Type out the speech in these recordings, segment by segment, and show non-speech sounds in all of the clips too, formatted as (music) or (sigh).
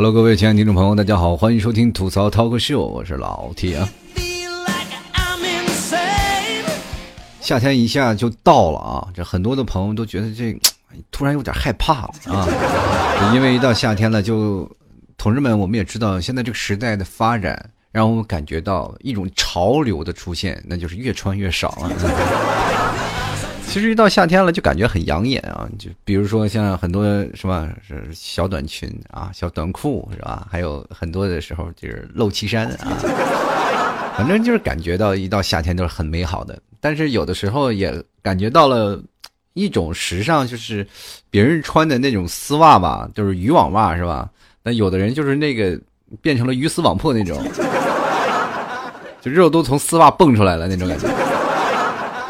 Hello，各位亲爱的听众朋友，大家好，欢迎收听吐槽 Talk Show，我是老铁。夏天一下就到了啊，这很多的朋友都觉得这 (tsk) 突然有点害怕了啊，因为一到夏天了，就同志们，我们也知道现在这个时代的发展，让我们感觉到一种潮流的出现，那就是越穿越少了。其实一到夏天了，就感觉很养眼啊！就比如说像很多什么是小短裙啊、小短裤是吧？还有很多的时候就是露脐衫啊，反正就是感觉到一到夏天都是很美好的。但是有的时候也感觉到了一种时尚，就是别人穿的那种丝袜吧，就是渔网袜是吧？那有的人就是那个变成了鱼死网破那种，就肉都从丝袜蹦出来了那种感觉。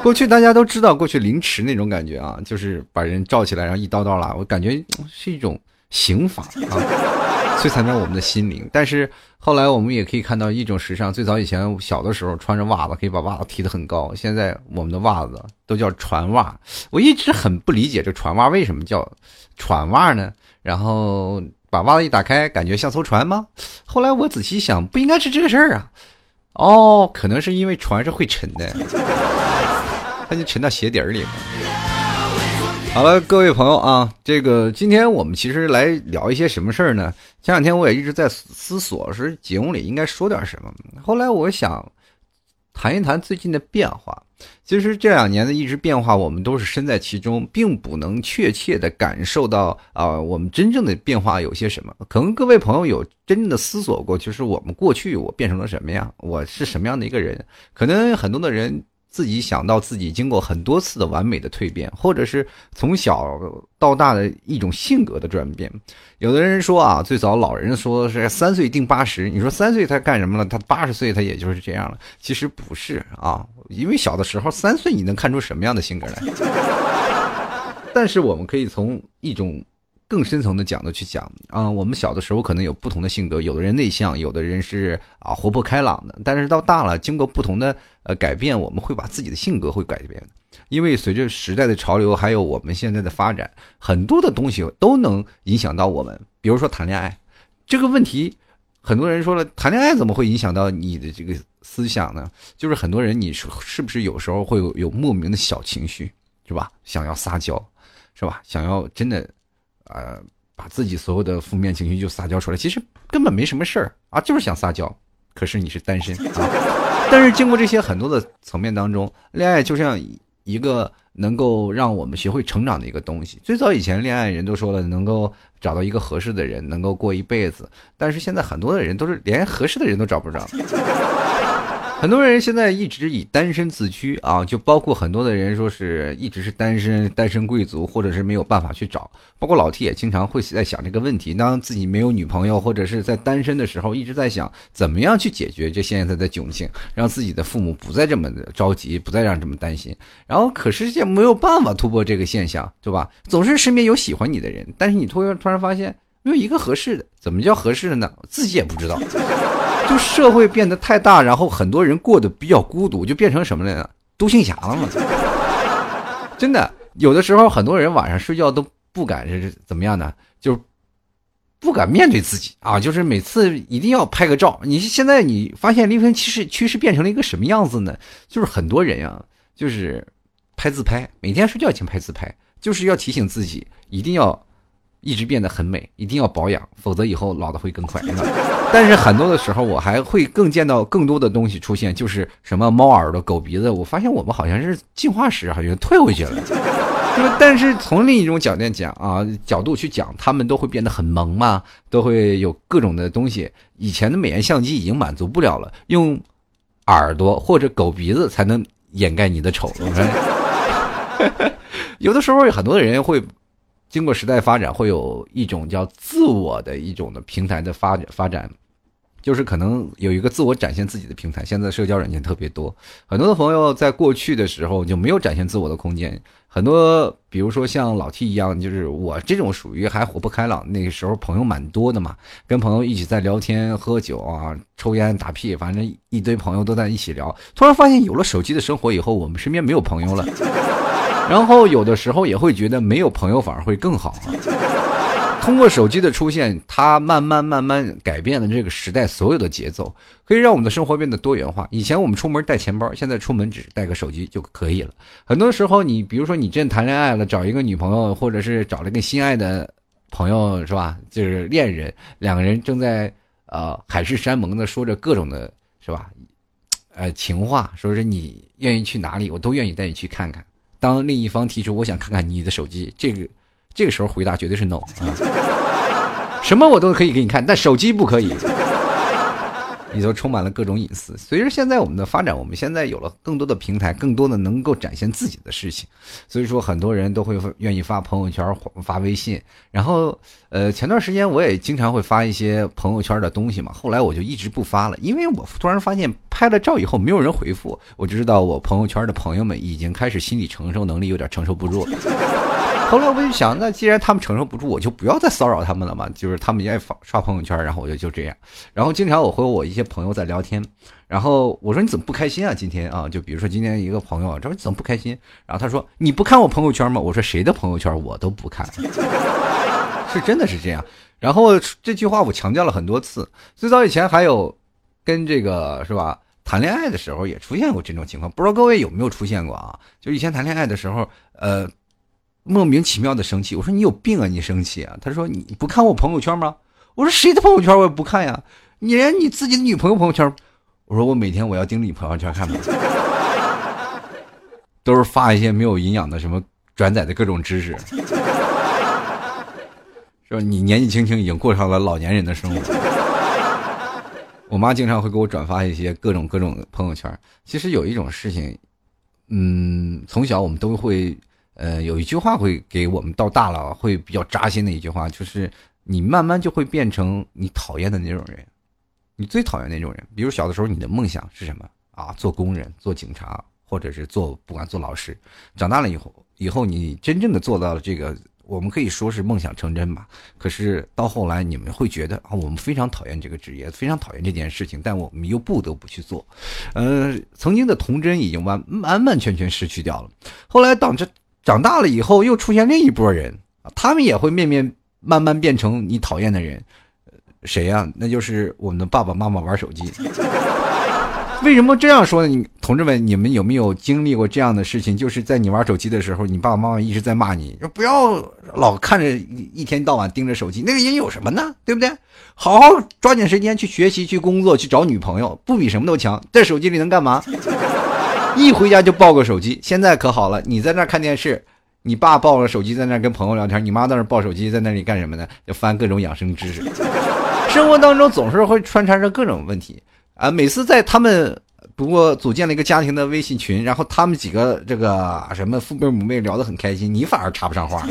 (laughs) 过去大家都知道，过去凌迟那种感觉啊，就是把人罩起来，然后一刀刀拉。我感觉是一种刑法啊，摧残着我们的心灵。但是后来我们也可以看到一种时尚，最早以前小的时候穿着袜子可以把袜子提得很高，现在我们的袜子都叫船袜。我一直很不理解这船袜为什么叫船袜呢？然后把袜子一打开，感觉像艘船吗？后来我仔细想，不应该是这个事儿啊。哦，可能是因为船是会沉的。它就沉到鞋底儿里了。好了，各位朋友啊，这个今天我们其实来聊一些什么事儿呢？前两天我也一直在思索，说节目里应该说点什么。后来我想谈一谈最近的变化。其实这两年的一直变化，我们都是身在其中，并不能确切的感受到啊，我们真正的变化有些什么。可能各位朋友有真正的思索过，就是我们过去我变成了什么样，我是什么样的一个人？可能很多的人。自己想到自己经过很多次的完美的蜕变，或者是从小到大的一种性格的转变。有的人说啊，最早老人说是三岁定八十，你说三岁他干什么了？他八十岁他也就是这样了。其实不是啊，因为小的时候三岁你能看出什么样的性格来？(laughs) 但是我们可以从一种。更深层的角度去讲啊，我们小的时候可能有不同的性格，有的人内向，有的人是啊活泼开朗的。但是到大了，经过不同的呃改变，我们会把自己的性格会改变。因为随着时代的潮流，还有我们现在的发展，很多的东西都能影响到我们。比如说谈恋爱这个问题，很多人说了，谈恋爱怎么会影响到你的这个思想呢？就是很多人，你说是不是有时候会有有莫名的小情绪，是吧？想要撒娇，是吧？想要真的。呃，把自己所有的负面情绪就撒娇出来，其实根本没什么事儿啊，就是想撒娇。可是你是单身 (laughs) 啊，但是经过这些很多的层面当中，恋爱就像一个能够让我们学会成长的一个东西。最早以前恋爱人都说了，能够找到一个合适的人，能够过一辈子。但是现在很多的人都是连合适的人都找不着。很多人现在一直以单身自居啊，就包括很多的人说是一直是单身，单身贵族，或者是没有办法去找。包括老 T 也经常会在想这个问题：当自己没有女朋友，或者是在单身的时候，一直在想怎么样去解决这现在的窘境，让自己的父母不再这么着急，不再让这么担心。然后可是也没有办法突破这个现象，对吧？总是身边有喜欢你的人，但是你突然突然发现没有一个合适的，怎么叫合适的呢？自己也不知道。就社会变得太大，然后很多人过得比较孤独，就变成什么了呢？独行侠了嘛。真的，有的时候很多人晚上睡觉都不敢是怎么样呢？就是不敢面对自己啊，就是每次一定要拍个照。你现在你发现离婚趋势趋势变成了一个什么样子呢？就是很多人呀，就是拍自拍，每天睡觉前拍自拍，就是要提醒自己一定要。一直变得很美，一定要保养，否则以后老的会更快。(laughs) 但是很多的时候，我还会更见到更多的东西出现，就是什么猫耳朵、狗鼻子。我发现我们好像是进化史，好像退回去了。(laughs) 但是从另一种角度讲啊，角度去讲，他们都会变得很萌嘛，都会有各种的东西。以前的美颜相机已经满足不了了，用耳朵或者狗鼻子才能掩盖你的丑。(laughs) 有的时候，很多的人会。经过时代发展，会有一种叫自我的一种的平台的发展发展，就是可能有一个自我展现自己的平台。现在社交软件特别多，很多的朋友在过去的时候就没有展现自我的空间。很多，比如说像老 T 一样，就是我这种属于还活泼开朗，那个时候朋友蛮多的嘛，跟朋友一起在聊天、喝酒啊、抽烟、打屁，反正一堆朋友都在一起聊。突然发现有了手机的生活以后，我们身边没有朋友了。然后有的时候也会觉得没有朋友反而会更好，(laughs) 通过手机的出现，它慢慢慢慢改变了这个时代所有的节奏，可以让我们的生活变得多元化。以前我们出门带钱包，现在出门只带个手机就可以了。很多时候，你比如说你真谈恋爱了，找一个女朋友，或者是找了个心爱的朋友，是吧？就是恋人，两个人正在呃海誓山盟的说着各种的，是吧？呃，情话，说是你愿意去哪里，我都愿意带你去看看。当另一方提出我想看看你的手机，这个。这个时候回答绝对是 no 啊，(laughs) 什么我都可以给你看，但手机不可以。里头充满了各种隐私。随着现在我们的发展，我们现在有了更多的平台，更多的能够展现自己的事情，所以说很多人都会愿意发朋友圈、发微信。然后，呃，前段时间我也经常会发一些朋友圈的东西嘛，后来我就一直不发了，因为我突然发现拍了照以后没有人回复，我就知道我朋友圈的朋友们已经开始心理承受能力有点承受不住。后来我就想，那既然他们承受不住，我就不要再骚扰他们了嘛。就是他们也爱发刷朋友圈，然后我就就这样。然后经常我和我一些朋友在聊天，然后我说你怎么不开心啊？今天啊，就比如说今天一个朋友，这怎么不开心？然后他说你不看我朋友圈吗？我说谁的朋友圈我都不看，(laughs) 是真的是这样。然后这句话我强调了很多次。最早以前还有跟这个是吧？谈恋爱的时候也出现过这种情况，不知道各位有没有出现过啊？就以前谈恋爱的时候，呃。莫名其妙的生气，我说你有病啊！你生气啊？他说你不看我朋友圈吗？我说谁的朋友圈我也不看呀！你连你自己的女朋友朋友圈，我说我每天我要盯着你朋友圈看吗？(laughs) 都是发一些没有营养的什么转载的各种知识，是吧？你年纪轻轻已经过上了老年人的生活。我妈经常会给我转发一些各种各种朋友圈。其实有一种事情，嗯，从小我们都会。呃，有一句话会给我们到大了会比较扎心的一句话，就是你慢慢就会变成你讨厌的那种人，你最讨厌那种人。比如小的时候你的梦想是什么啊？做工人、做警察，或者是做不管做老师。长大了以后，以后你真正的做到了这个，我们可以说是梦想成真吧。可是到后来你们会觉得啊，我们非常讨厌这个职业，非常讨厌这件事情，但我们又不得不去做。呃，曾经的童真已经完完完全全失去掉了。后来当这。长大了以后，又出现另一波人他们也会面面慢慢变成你讨厌的人，谁呀？那就是我们的爸爸妈妈玩手机。为什么这样说呢？你同志们，你们有没有经历过这样的事情？就是在你玩手机的时候，你爸爸妈妈一直在骂你，说不要老看着一天到晚盯着手机，那个人有什么呢？对不对？好好抓紧时间去学习、去工作、去找女朋友，不比什么都强。在手机里能干嘛？一回家就抱个手机，现在可好了，你在那看电视，你爸抱着手机在那跟朋友聊天，你妈在那抱手机在那里干什么呢？就翻各种养生知识。(laughs) 生活当中总是会穿插着各种问题啊。每次在他们不过组建了一个家庭的微信群，然后他们几个这个什么父辈母辈聊得很开心，你反而插不上话，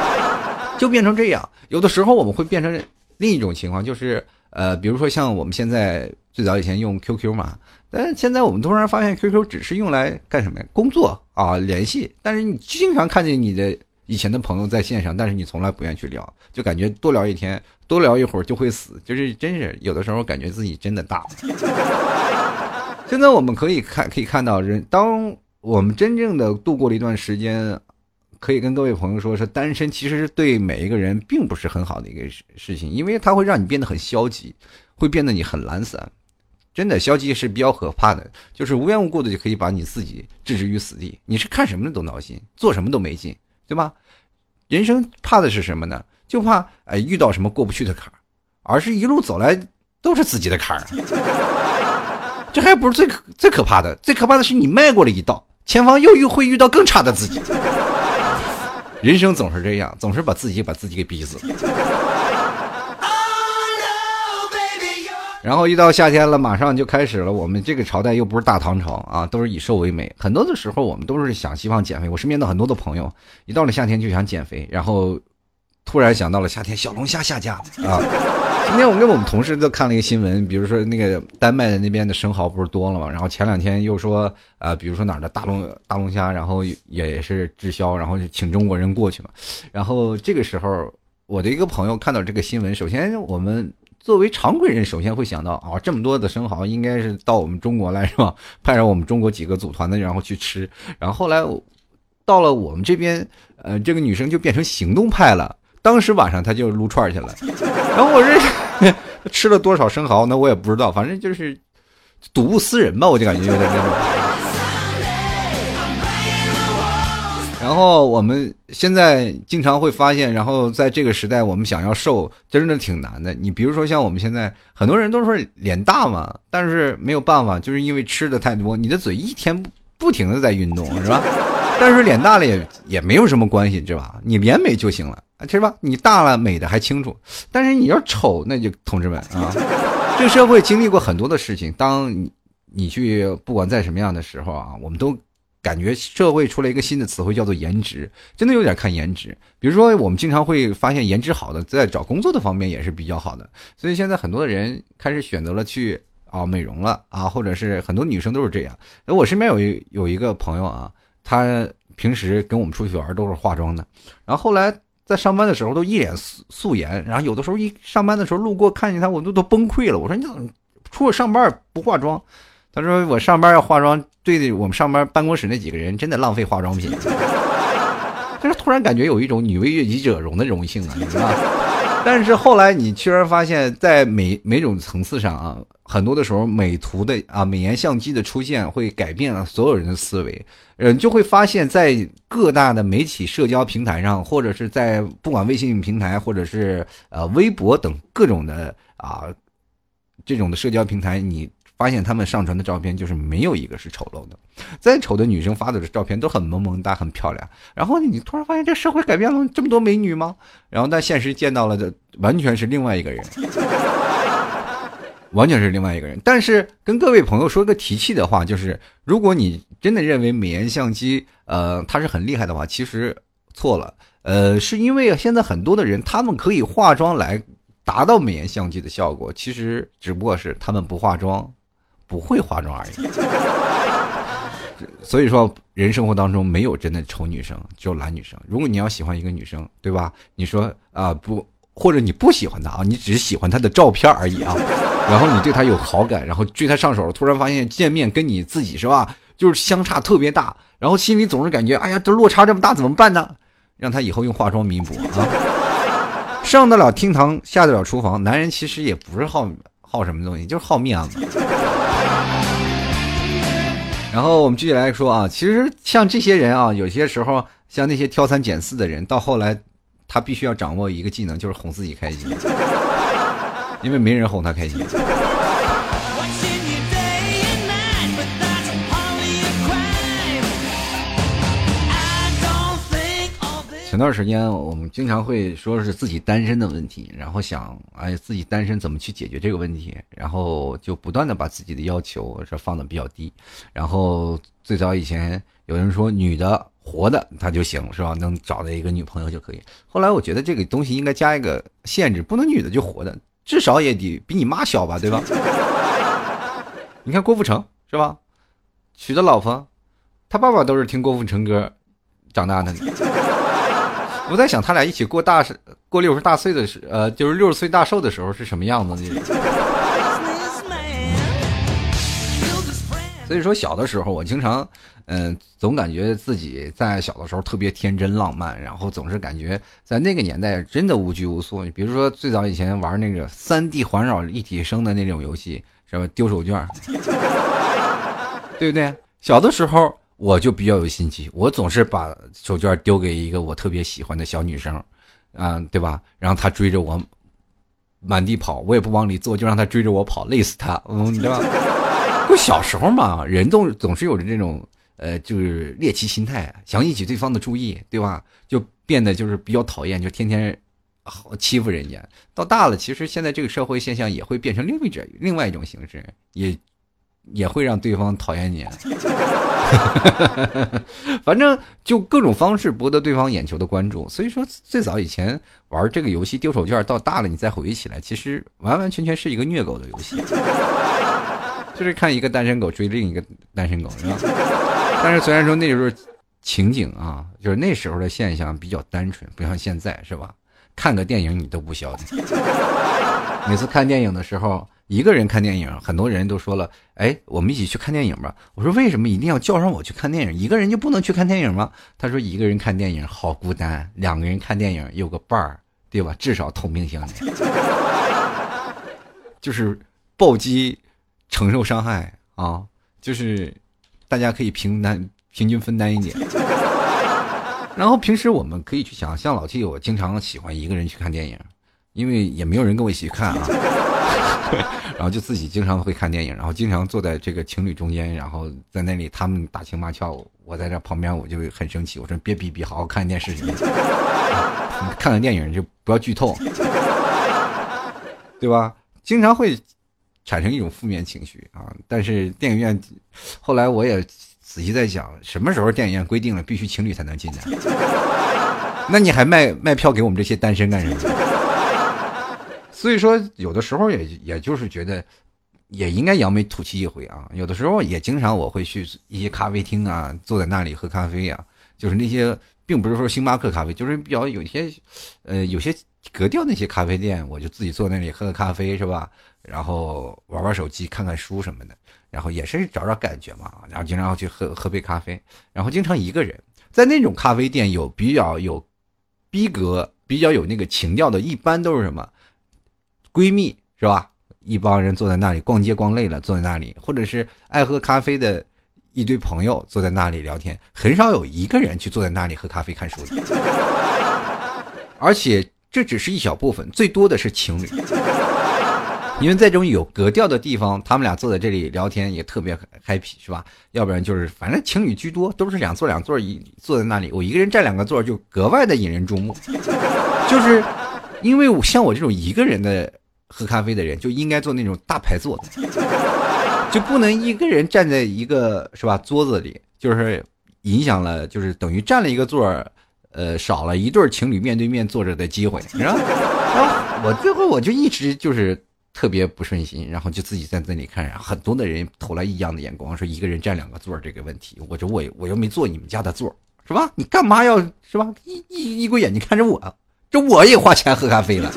(laughs) 就变成这样。有的时候我们会变成另一种情况，就是呃，比如说像我们现在最早以前用 QQ 嘛。但是现在我们突然发现，QQ 只是用来干什么呀？工作啊，联系。但是你经常看见你的以前的朋友在线上，但是你从来不愿意去聊，就感觉多聊一天，多聊一会儿就会死。就是真是有的时候感觉自己真的大了。(laughs) 现在我们可以看，可以看到，人当我们真正的度过了一段时间，可以跟各位朋友说，是单身其实是对每一个人并不是很好的一个事事情，因为它会让你变得很消极，会变得你很懒散。真的消极是比较可怕的，就是无缘无故的就可以把你自己置之于死地。你是看什么都闹心，做什么都没劲，对吧？人生怕的是什么呢？就怕哎遇到什么过不去的坎儿，而是一路走来都是自己的坎儿。(laughs) 这还不是最最可怕的，最可怕的是你迈过了一道，前方又遇会遇到更差的自己。人生总是这样，总是把自己把自己给逼死。然后一到夏天了，马上就开始了。我们这个朝代又不是大唐朝啊，都是以瘦为美。很多的时候，我们都是想希望减肥。我身边的很多的朋友，一到了夏天就想减肥，然后突然想到了夏天小龙虾下架啊。(laughs) 今天我跟我们同事都看了一个新闻，比如说那个丹麦的那边的生蚝不是多了嘛，然后前两天又说啊，比如说哪儿的大龙大龙虾，然后也是滞销，然后就请中国人过去嘛。然后这个时候，我的一个朋友看到这个新闻，首先我们。作为常规人，首先会想到啊，这么多的生蚝应该是到我们中国来是吧？(laughs) 派上我们中国几个组团的，然后去吃。然后后来到了我们这边，呃，这个女生就变成行动派了。当时晚上她就撸串去了。(laughs) 然后我这 (laughs) 吃了多少生蚝，那我也不知道，反正就是睹物思人吧，我就感觉有点那种。然后我们现在经常会发现，然后在这个时代，我们想要瘦，真的挺难的。你比如说像我们现在很多人都说脸大嘛，但是没有办法，就是因为吃的太多，你的嘴一天不不停的在运动，是吧？(laughs) 但是脸大了也也没有什么关系，是吧？你脸美就行了，是吧？你大了美的还清楚，但是你要丑，那就同志们啊，这个社会经历过很多的事情，当你你去不管在什么样的时候啊，我们都。感觉社会出来一个新的词汇叫做颜值，真的有点看颜值。比如说，我们经常会发现颜值好的，在找工作的方面也是比较好的。所以现在很多的人开始选择了去啊美容了啊，或者是很多女生都是这样。那我身边有一有一个朋友啊，他平时跟我们出去玩都是化妆的，然后后来在上班的时候都一脸素素颜，然后有的时候一上班的时候路过看见他，我都都崩溃了。我说你怎么出去上班不化妆？他说我上班要化妆。对我们上班办公室那几个人真的浪费化妆品，(laughs) 就是突然感觉有一种女为悦己者容的荣幸啊，你知道 (laughs) 但是后来你居然发现，在每每种层次上啊，很多的时候美图的啊美颜相机的出现会改变了所有人的思维，嗯，就会发现，在各大的媒体社交平台上，或者是在不管微信平台，或者是呃微博等各种的啊这种的社交平台，你。发现他们上传的照片就是没有一个是丑陋的，再丑的女生发的照片都很萌萌哒，很漂亮。然后你突然发现这社会改变了这么多美女吗？然后但现实见到了的完全是另外一个人，(laughs) 完全是另外一个人。但是跟各位朋友说个提气的话，就是如果你真的认为美颜相机呃它是很厉害的话，其实错了。呃，是因为现在很多的人他们可以化妆来达到美颜相机的效果，其实只不过是他们不化妆。不会化妆而已，(laughs) 所以说人生活当中没有真的丑女生，只有懒女生。如果你要喜欢一个女生，对吧？你说啊不，或者你不喜欢她啊，你只是喜欢她的照片而已啊。然后你对她有好感，然后追她上手，突然发现见面跟你自己是吧，就是相差特别大，然后心里总是感觉哎呀，这落差这么大怎么办呢？让她以后用化妆弥补啊。上得了厅堂，下得了厨房，男人其实也不是好好什么东西，就是好面子。然后我们具体来说啊，其实像这些人啊，有些时候像那些挑三拣四的人，到后来他必须要掌握一个技能，就是哄自己开心，因为没人哄他开心。前段时间我们经常会说是自己单身的问题，然后想哎自己单身怎么去解决这个问题，然后就不断的把自己的要求是放的比较低，然后最早以前有人说女的活的她就行是吧，能找到一个女朋友就可以。后来我觉得这个东西应该加一个限制，不能女的就活的，至少也得比你妈小吧，对吧？(laughs) 你看郭富城是吧，娶的老婆，他爸爸都是听郭富城歌长大的。我在想，他俩一起过大过六十大岁的时，呃，就是六十岁大寿的时候是什么样子呢？所以说，小的时候我经常，嗯，总感觉自己在小的时候特别天真浪漫，然后总是感觉在那个年代真的无拘无束。你比如说，最早以前玩那个三 D 环绕立体声的那种游戏，什么？丢手绢，(laughs) 对不对？小的时候。我就比较有心机，我总是把手绢丢给一个我特别喜欢的小女生，啊，对吧？然后她追着我满地跑，我也不往里坐，就让她追着我跑，累死她，嗯，对吧？(laughs) 就小时候嘛，人总总是有着这种呃，就是猎奇心态，想引起对方的注意，对吧？就变得就是比较讨厌，就天天好欺负人家。到大了，其实现在这个社会现象也会变成另一种另外一种形式，也。也会让对方讨厌你，(laughs) 反正就各种方式博得对方眼球的关注。所以说，最早以前玩这个游戏丢手绢，到大了你再回忆起来，其实完完全全是一个虐狗的游戏，(laughs) 就是看一个单身狗追另一个单身狗，是吧？(laughs) 但是虽然说那时候情景啊，就是那时候的现象比较单纯，不像现在，是吧？看个电影你都不消停，每次看电影的时候。一个人看电影，很多人都说了：“哎，我们一起去看电影吧。”我说：“为什么一定要叫上我去看电影？一个人就不能去看电影吗？”他说：“一个人看电影好孤单，两个人看电影有个伴儿对吧？至少同病相怜，(laughs) 就是暴击承受伤害啊，就是大家可以平担平均分担一点。然后平时我们可以去想，像老 T，我经常喜欢一个人去看电影，因为也没有人跟我一起看啊。(laughs) 然后就自己经常会看电影，然后经常坐在这个情侣中间，然后在那里他们打情骂俏，我在这旁边我就很生气，我说别逼逼，好好看电视去，看 (laughs) 看电影就不要剧透，对吧？经常会产生一种负面情绪啊。但是电影院后来我也仔细在想，什么时候电影院规定了必须情侣才能进来？(laughs) 那你还卖卖票给我们这些单身干什么？所以说，有的时候也也就是觉得，也应该扬眉吐气一回啊。有的时候也经常我会去一些咖啡厅啊，坐在那里喝咖啡呀。就是那些，并不是说星巴克咖啡，就是比较有些，呃，有些格调那些咖啡店，我就自己坐那里喝个咖啡是吧？然后玩玩手机，看看书什么的，然后也是找找感觉嘛。然后经常要去喝喝杯咖啡，然后经常一个人在那种咖啡店有比较有逼格、比较有那个情调的，一般都是什么？闺蜜是吧？一帮人坐在那里逛街逛累了，坐在那里，或者是爱喝咖啡的一堆朋友坐在那里聊天，很少有一个人去坐在那里喝咖啡看书的。(laughs) 而且这只是一小部分，最多的是情侣，因为在这种有格调的地方，他们俩坐在这里聊天也特别 happy，是吧？要不然就是反正情侣居多，都是两座两座一坐在那里，我一个人占两个座就格外的引人注目，(laughs) 就是因为我像我这种一个人的。喝咖啡的人就应该坐那种大排座，就不能一个人站在一个是吧桌子里，就是影响了，就是等于占了一个座儿，呃，少了一对情侣面对面坐着的机会，是吧？然后我最后我就一直就是特别不顺心，然后就自己在那里看，很多的人投来异样的眼光，说一个人占两个座这个问题，我说我我又没坐你们家的座是吧？你干嘛要是吧？一一一鬼眼睛看着我，这我也花钱喝咖啡了。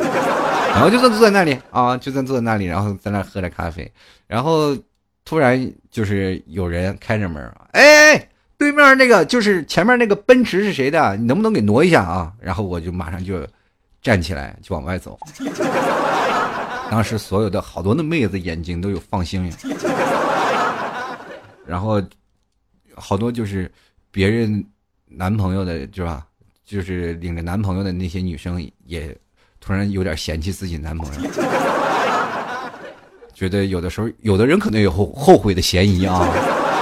然后就坐坐在那里啊，就在坐在那里，然后在那喝着咖啡，然后突然就是有人开着门，哎，对面那个就是前面那个奔驰是谁的？你能不能给挪一下啊？然后我就马上就站起来就往外走。(laughs) 当时所有的好多的妹子眼睛都有放星星，然后好多就是别人男朋友的是吧？就是领着男朋友的那些女生也。突然有点嫌弃自己男朋友，(laughs) 觉得有的时候有的人可能有后后悔的嫌疑啊。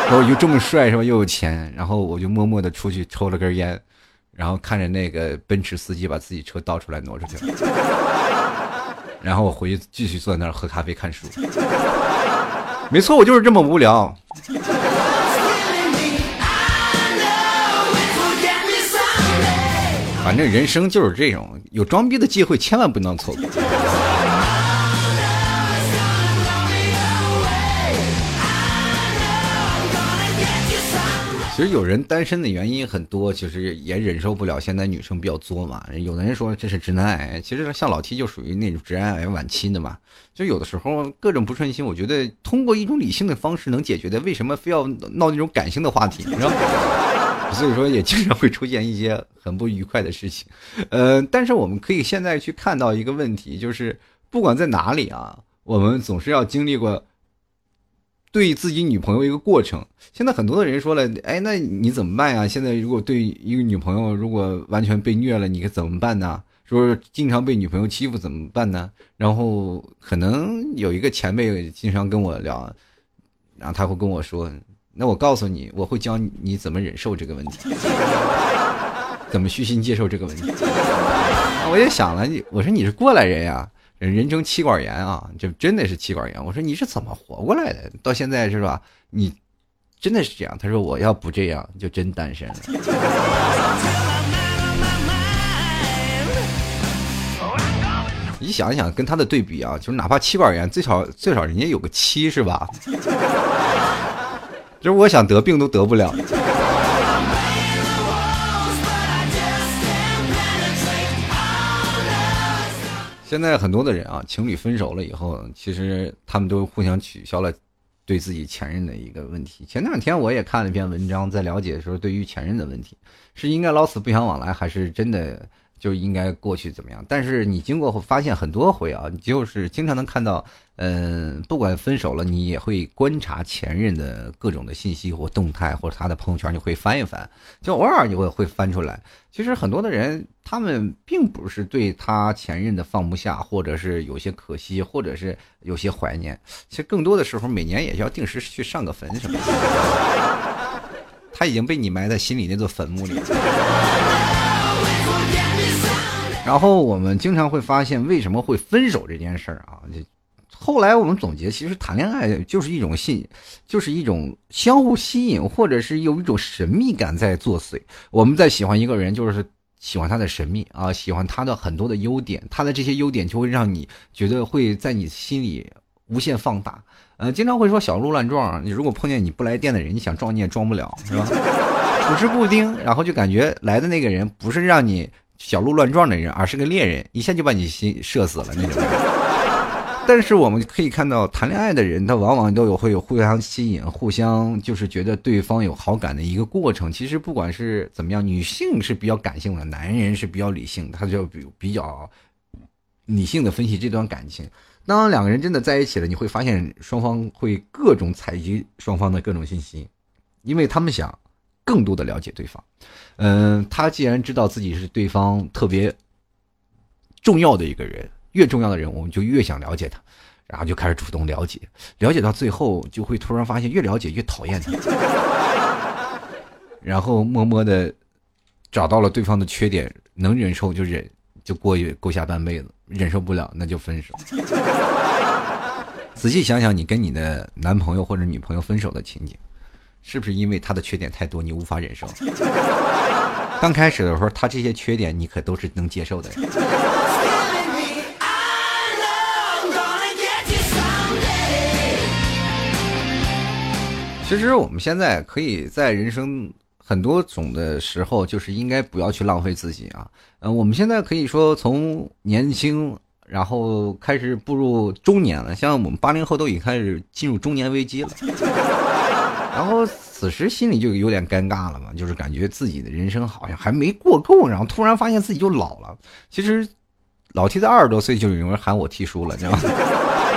说又这么帅是吧？又有钱，然后我就默默的出去抽了根烟，然后看着那个奔驰司机把自己车倒出来挪出去，然后我回去继续坐在那儿喝咖啡看书。没错，我就是这么无聊。反正人生就是这种，有装逼的机会千万不能错过。(laughs) 其实有人单身的原因很多，其实也忍受不了现在女生比较作嘛。有的人说这是直男癌，其实像老 T 就属于那种直男癌晚期的嘛。就有的时候各种不顺心，我觉得通过一种理性的方式能解决的，为什么非要闹那种感性的话题？你知道？所以说也经常会出现一些很不愉快的事情，呃，但是我们可以现在去看到一个问题，就是不管在哪里啊，我们总是要经历过对自己女朋友一个过程。现在很多的人说了，哎，那你怎么办呀？现在如果对一个女朋友如果完全被虐了，你该怎么办呢？说经常被女朋友欺负怎么办呢？然后可能有一个前辈经常跟我聊，然后他会跟我说。那我告诉你，我会教你怎么忍受这个问题，(laughs) 怎么虚心接受这个问题。我也想了，你我说你是过来人呀，人称妻管严啊，就真的是妻管严。我说你是怎么活过来的？到现在是吧？你真的是这样？他说我要不这样，就真单身了。你想一想，跟他的对比啊，就是哪怕妻管严，最少最少人家有个妻是吧？就是我想得病都得不了。现在很多的人啊，情侣分手了以后，其实他们都互相取消了对自己前任的一个问题。前两天我也看了一篇文章，在了解说对于前任的问题，是应该老死不相往来，还是真的就应该过去怎么样？但是你经过后发现很多回啊，你就是经常能看到，嗯，不管分手了，你也会观察前任的各种的信息或动态，或者他的朋友圈，你会翻一翻，就偶尔你会会翻出来。其实很多的人，他们并不是对他前任的放不下，或者是有些可惜，或者是有些怀念。其实更多的时候，每年也要定时去上个坟什么的。他已经被你埋在心里那座坟墓里。然后我们经常会发现，为什么会分手这件事儿啊？就后来我们总结，其实谈恋爱就是一种信，就是一种相互吸引，或者是有一种神秘感在作祟。我们在喜欢一个人，就是喜欢他的神秘啊，喜欢他的很多的优点，他的这些优点就会让你觉得会在你心里无限放大。呃，经常会说小鹿乱撞，你如果碰见你不来电的人，你想撞你也撞不了，是吧？(laughs) 处之不丁，然后就感觉来的那个人不是让你。小鹿乱撞的人，而是个猎人，一下就把你心射死了那种。但是我们可以看到，谈恋爱的人他往往都有会有互相吸引、互相就是觉得对方有好感的一个过程。其实不管是怎么样，女性是比较感性的，男人是比较理性，他就比比较理性的分析这段感情。当两个人真的在一起了，你会发现双方会各种采集双方的各种信息，因为他们想。更多的了解对方，嗯，他既然知道自己是对方特别重要的一个人，越重要的人，我们就越想了解他，然后就开始主动了解，了解到最后，就会突然发现越了解越讨厌他，(laughs) 然后默默的找到了对方的缺点，能忍受就忍，就过过下半辈子，忍受不了那就分手。(laughs) 仔细想想，你跟你的男朋友或者女朋友分手的情景。是不是因为他的缺点太多，你无法忍受？(laughs) 刚开始的时候，他这些缺点你可都是能接受的。其实我们现在可以在人生很多种的时候，就是应该不要去浪费自己啊。嗯，我们现在可以说从年轻，然后开始步入中年了，像我们八零后都已经开始进入中年危机了。然后此时心里就有点尴尬了嘛，就是感觉自己的人生好像还没过够，然后突然发现自己就老了。其实老提到二十多岁就有人喊我提叔了，你知道吗？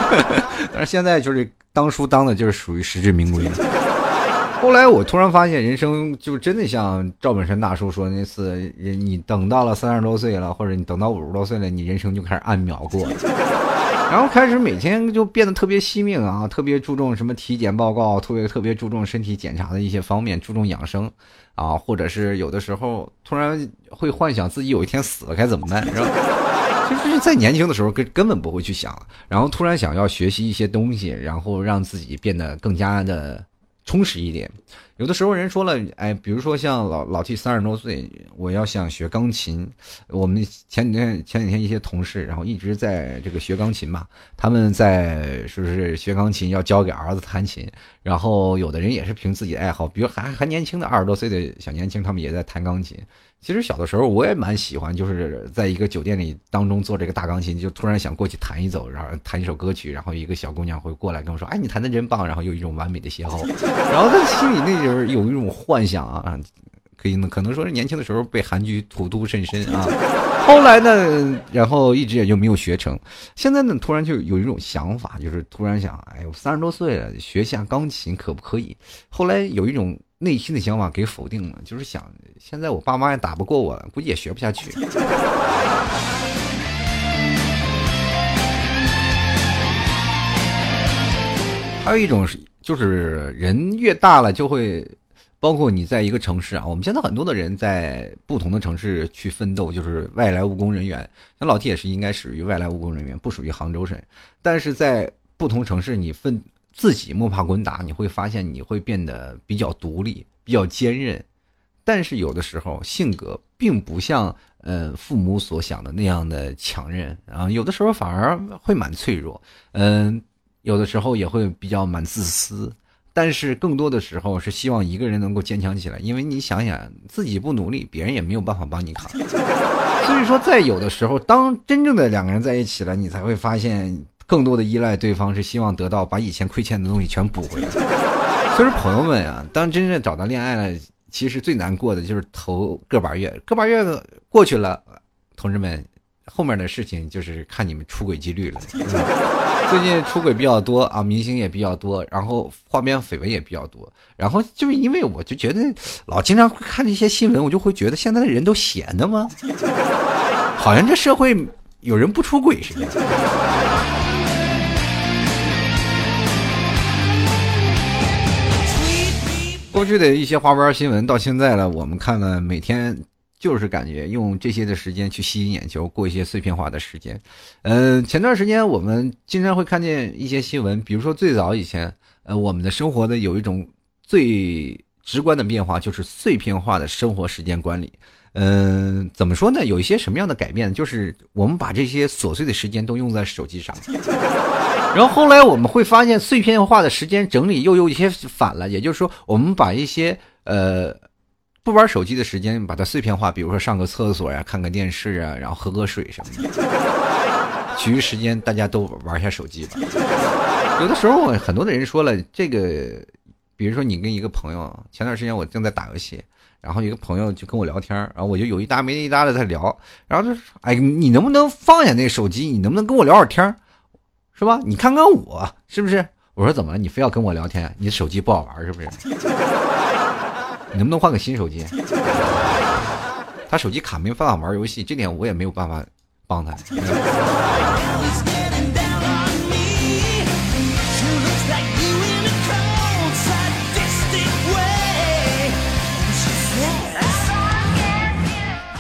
(laughs) 但是现在就是当叔当的就是属于实至名归。后来我突然发现，人生就真的像赵本山大叔说那次，人你等到了三十多岁了，或者你等到五十多岁了，你人生就开始按秒过了。然后开始每天就变得特别惜命啊，特别注重什么体检报告，特别特别注重身体检查的一些方面，注重养生啊，或者是有的时候突然会幻想自己有一天死了该怎么办，是吧？(laughs) 其实，在年轻的时候根根本不会去想，然后突然想要学习一些东西，然后让自己变得更加的。充实一点，有的时候人说了，哎，比如说像老老 T 三十多岁，我要想学钢琴，我们前几天前几天一些同事，然后一直在这个学钢琴嘛，他们在是不是学钢琴要教给儿子弹琴，然后有的人也是凭自己的爱好，比如还还年轻的二十多岁的小年轻，他们也在弹钢琴。其实小的时候我也蛮喜欢，就是在一个酒店里当中做这个大钢琴，就突然想过去弹一走，然后弹一首歌曲，然后一个小姑娘会过来跟我说：“哎，你弹的真棒！”然后有一种完美的邂逅，然后在心里那时候有一种幻想啊，可以可能说是年轻的时候被韩剧荼毒甚深啊。后来呢，然后一直也就没有学成。现在呢，突然就有一种想法，就是突然想：“哎呦，三十多岁了，学下钢琴可不可以？”后来有一种。内心的想法给否定了，就是想现在我爸妈也打不过我，估计也学不下去。(laughs) 还有一种是，就是人越大了，就会包括你在一个城市啊。我们现在很多的人在不同的城市去奋斗，就是外来务工人员。像老铁也是应该属于外来务工人员，不属于杭州人。但是在不同城市，你奋。自己摸爬滚打，你会发现你会变得比较独立、比较坚韧，但是有的时候性格并不像呃父母所想的那样的强韧啊，有的时候反而会蛮脆弱，嗯，有的时候也会比较蛮自私，但是更多的时候是希望一个人能够坚强起来，因为你想想自己不努力，别人也没有办法帮你扛，所以说在有的时候，当真正的两个人在一起了，你才会发现。更多的依赖对方是希望得到把以前亏欠的东西全补回来。(laughs) 所以说，朋友们啊，当真正找到恋爱了，其实最难过的就是头个把月，个把月过去了，同志们，后面的事情就是看你们出轨几率了。最近出轨比较多啊，明星也比较多，然后画面绯闻也比较多。然后就是因为我就觉得老经常会看这些新闻，我就会觉得现在的人都闲的吗？好像这社会有人不出轨似的。过去的一些花边新闻到现在了，我们看了每天就是感觉用这些的时间去吸引眼球，过一些碎片化的时间。呃，前段时间我们经常会看见一些新闻，比如说最早以前，呃，我们的生活的有一种最直观的变化，就是碎片化的生活时间管理。嗯，怎么说呢？有一些什么样的改变？就是我们把这些琐碎的时间都用在手机上，然后后来我们会发现碎片化的时间整理又有一些反了。也就是说，我们把一些呃不玩手机的时间把它碎片化，比如说上个厕所呀、看个电视啊，然后喝喝水什么的。其余时间大家都玩一下手机吧。有的时候很多的人说了，这个比如说你跟一个朋友，前段时间我正在打游戏。然后一个朋友就跟我聊天，然后我就有一搭没一搭的在聊，然后就说：“哎，你能不能放下那手机？你能不能跟我聊会天是吧？你看看我是不是？”我说：“怎么了？你非要跟我聊天？你手机不好玩是不是？你 (laughs) 能不能换个新手机？”他手机卡没办法玩游戏，这点我也没有办法帮他。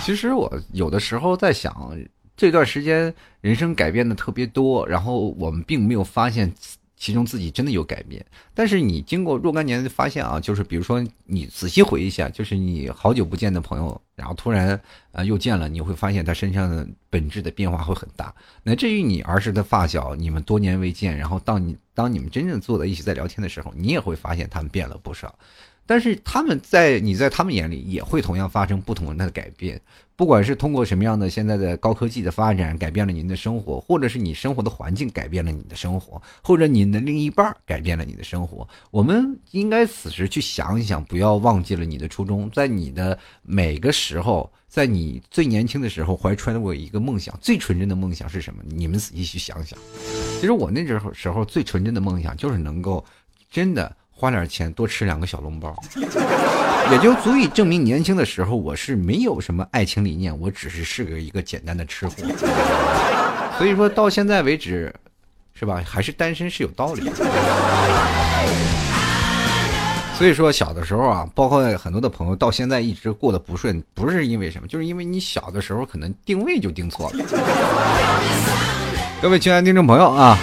其实我有的时候在想，这段时间人生改变的特别多，然后我们并没有发现其中自己真的有改变。但是你经过若干年的发现啊，就是比如说你仔细回忆一下，就是你好久不见的朋友，然后突然啊又见了，你会发现他身上的本质的变化会很大。那至于你儿时的发小，你们多年未见，然后当你当你们真正坐在一起在聊天的时候，你也会发现他们变了不少。但是他们在你在他们眼里也会同样发生不同的改变，不管是通过什么样的现在的高科技的发展改变了您的生活，或者是你生活的环境改变了你的生活，或者你的另一半改变了你的生活，我们应该此时去想一想，不要忘记了你的初衷，在你的每个时候，在你最年轻的时候怀揣过一个梦想，最纯真的梦想是什么？你们仔细去想想。其实我那时候时候最纯真的梦想就是能够真的。花点钱多吃两个小笼包，(laughs) 也就足以证明年轻的时候我是没有什么爱情理念，我只是是个一个简单的吃货。(laughs) 所以说到现在为止，是吧？还是单身是有道理的。(laughs) 所以说小的时候啊，包括很多的朋友到现在一直过得不顺，不是因为什么，就是因为你小的时候可能定位就定错了。各位亲爱的听众朋友啊。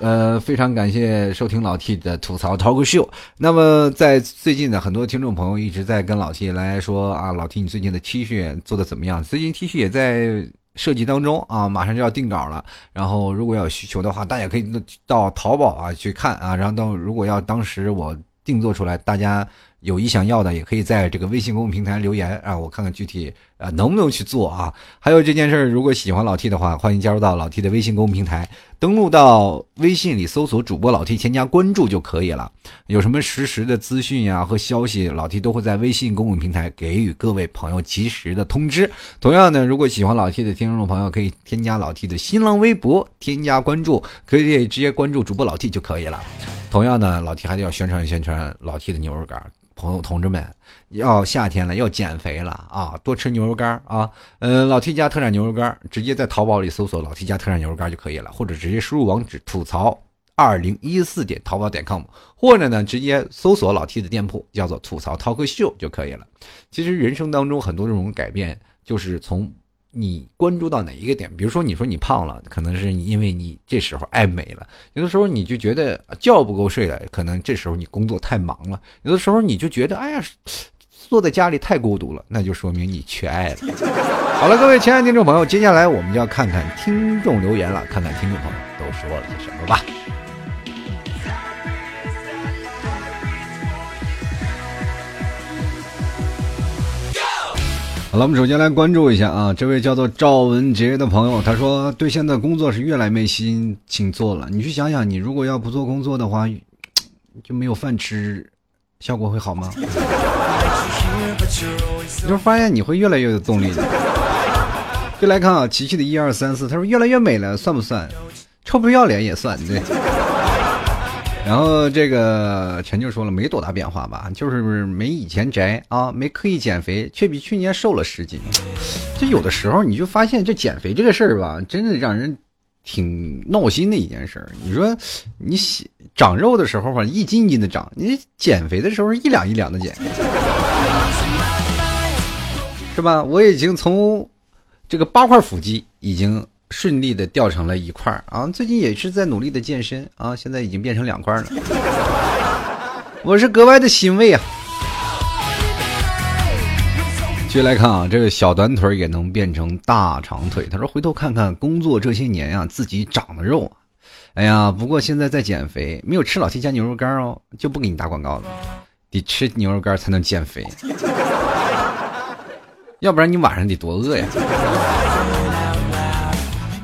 呃，非常感谢收听老 T 的吐槽 talk show。那么在最近呢，很多听众朋友一直在跟老 T 来说啊，老 T 你最近的 T 恤做的怎么样？最近 T 恤也在设计当中啊，马上就要定稿了。然后如果有需求的话，大家可以到淘宝啊去看啊。然后到如果要当时我定做出来，大家。有意想要的，也可以在这个微信公众平台留言啊，我看看具体啊能不能去做啊。还有这件事儿，如果喜欢老 T 的话，欢迎加入到老 T 的微信公众平台，登录到微信里搜索主播老 T，添加关注就可以了。有什么实时的资讯呀和消息，老 T 都会在微信公众平台给予各位朋友及时的通知。同样呢，如果喜欢老 T 的听众朋友，可以添加老 T 的新浪微博，添加关注，可以直接关注主播老 T 就可以了。同样呢，老 T 还得要宣传宣传老 T 的牛肉干。朋友、同志们，要夏天了，要减肥了啊！多吃牛肉干啊！嗯，老 T 家特产牛肉干，直接在淘宝里搜索“老 T 家特产牛肉干”就可以了，或者直接输入网址“吐槽二零一四点淘宝点 com”，或者呢，直接搜索老 T 的店铺，叫做“吐槽 talk show” 就可以了。其实人生当中很多这种改变，就是从。你关注到哪一个点？比如说，你说你胖了，可能是因为你这时候爱美了；有的时候你就觉得觉不够睡了，可能这时候你工作太忙了；有的时候你就觉得哎呀，坐在家里太孤独了，那就说明你缺爱了。好了，各位亲爱的听众朋友，接下来我们就要看看听众留言了，看看听众朋友都说了些什么吧。好了，我们首先来关注一下啊，这位叫做赵文杰的朋友，他说对现在工作是越来没心情做了。你去想想，你如果要不做工作的话，就没有饭吃，效果会好吗？你 (laughs) 就发现你会越来越有动力的。就来看啊，琪琪的一二三四，他说越来越美了，算不算？臭不要脸也算对。然后这个陈就说了，没多大变化吧，就是没以前宅啊，没刻意减肥，却比去年瘦了十斤。就有的时候你就发现，这减肥这个事儿吧，真的让人挺闹心的一件事儿。你说你长肉的时候吧，一斤一斤的长；你减肥的时候，一两一两的减，是吧？我已经从这个八块腹肌已经。顺利的掉成了一块儿啊！最近也是在努力的健身啊，现在已经变成两块了，我是格外的欣慰啊！继续来看啊，这个小短腿也能变成大长腿。他说：“回头看看工作这些年啊，自己长的肉，哎呀，不过现在在减肥，没有吃老 T 家牛肉干哦，就不给你打广告了。得吃牛肉干才能减肥，要不然你晚上得多饿呀。”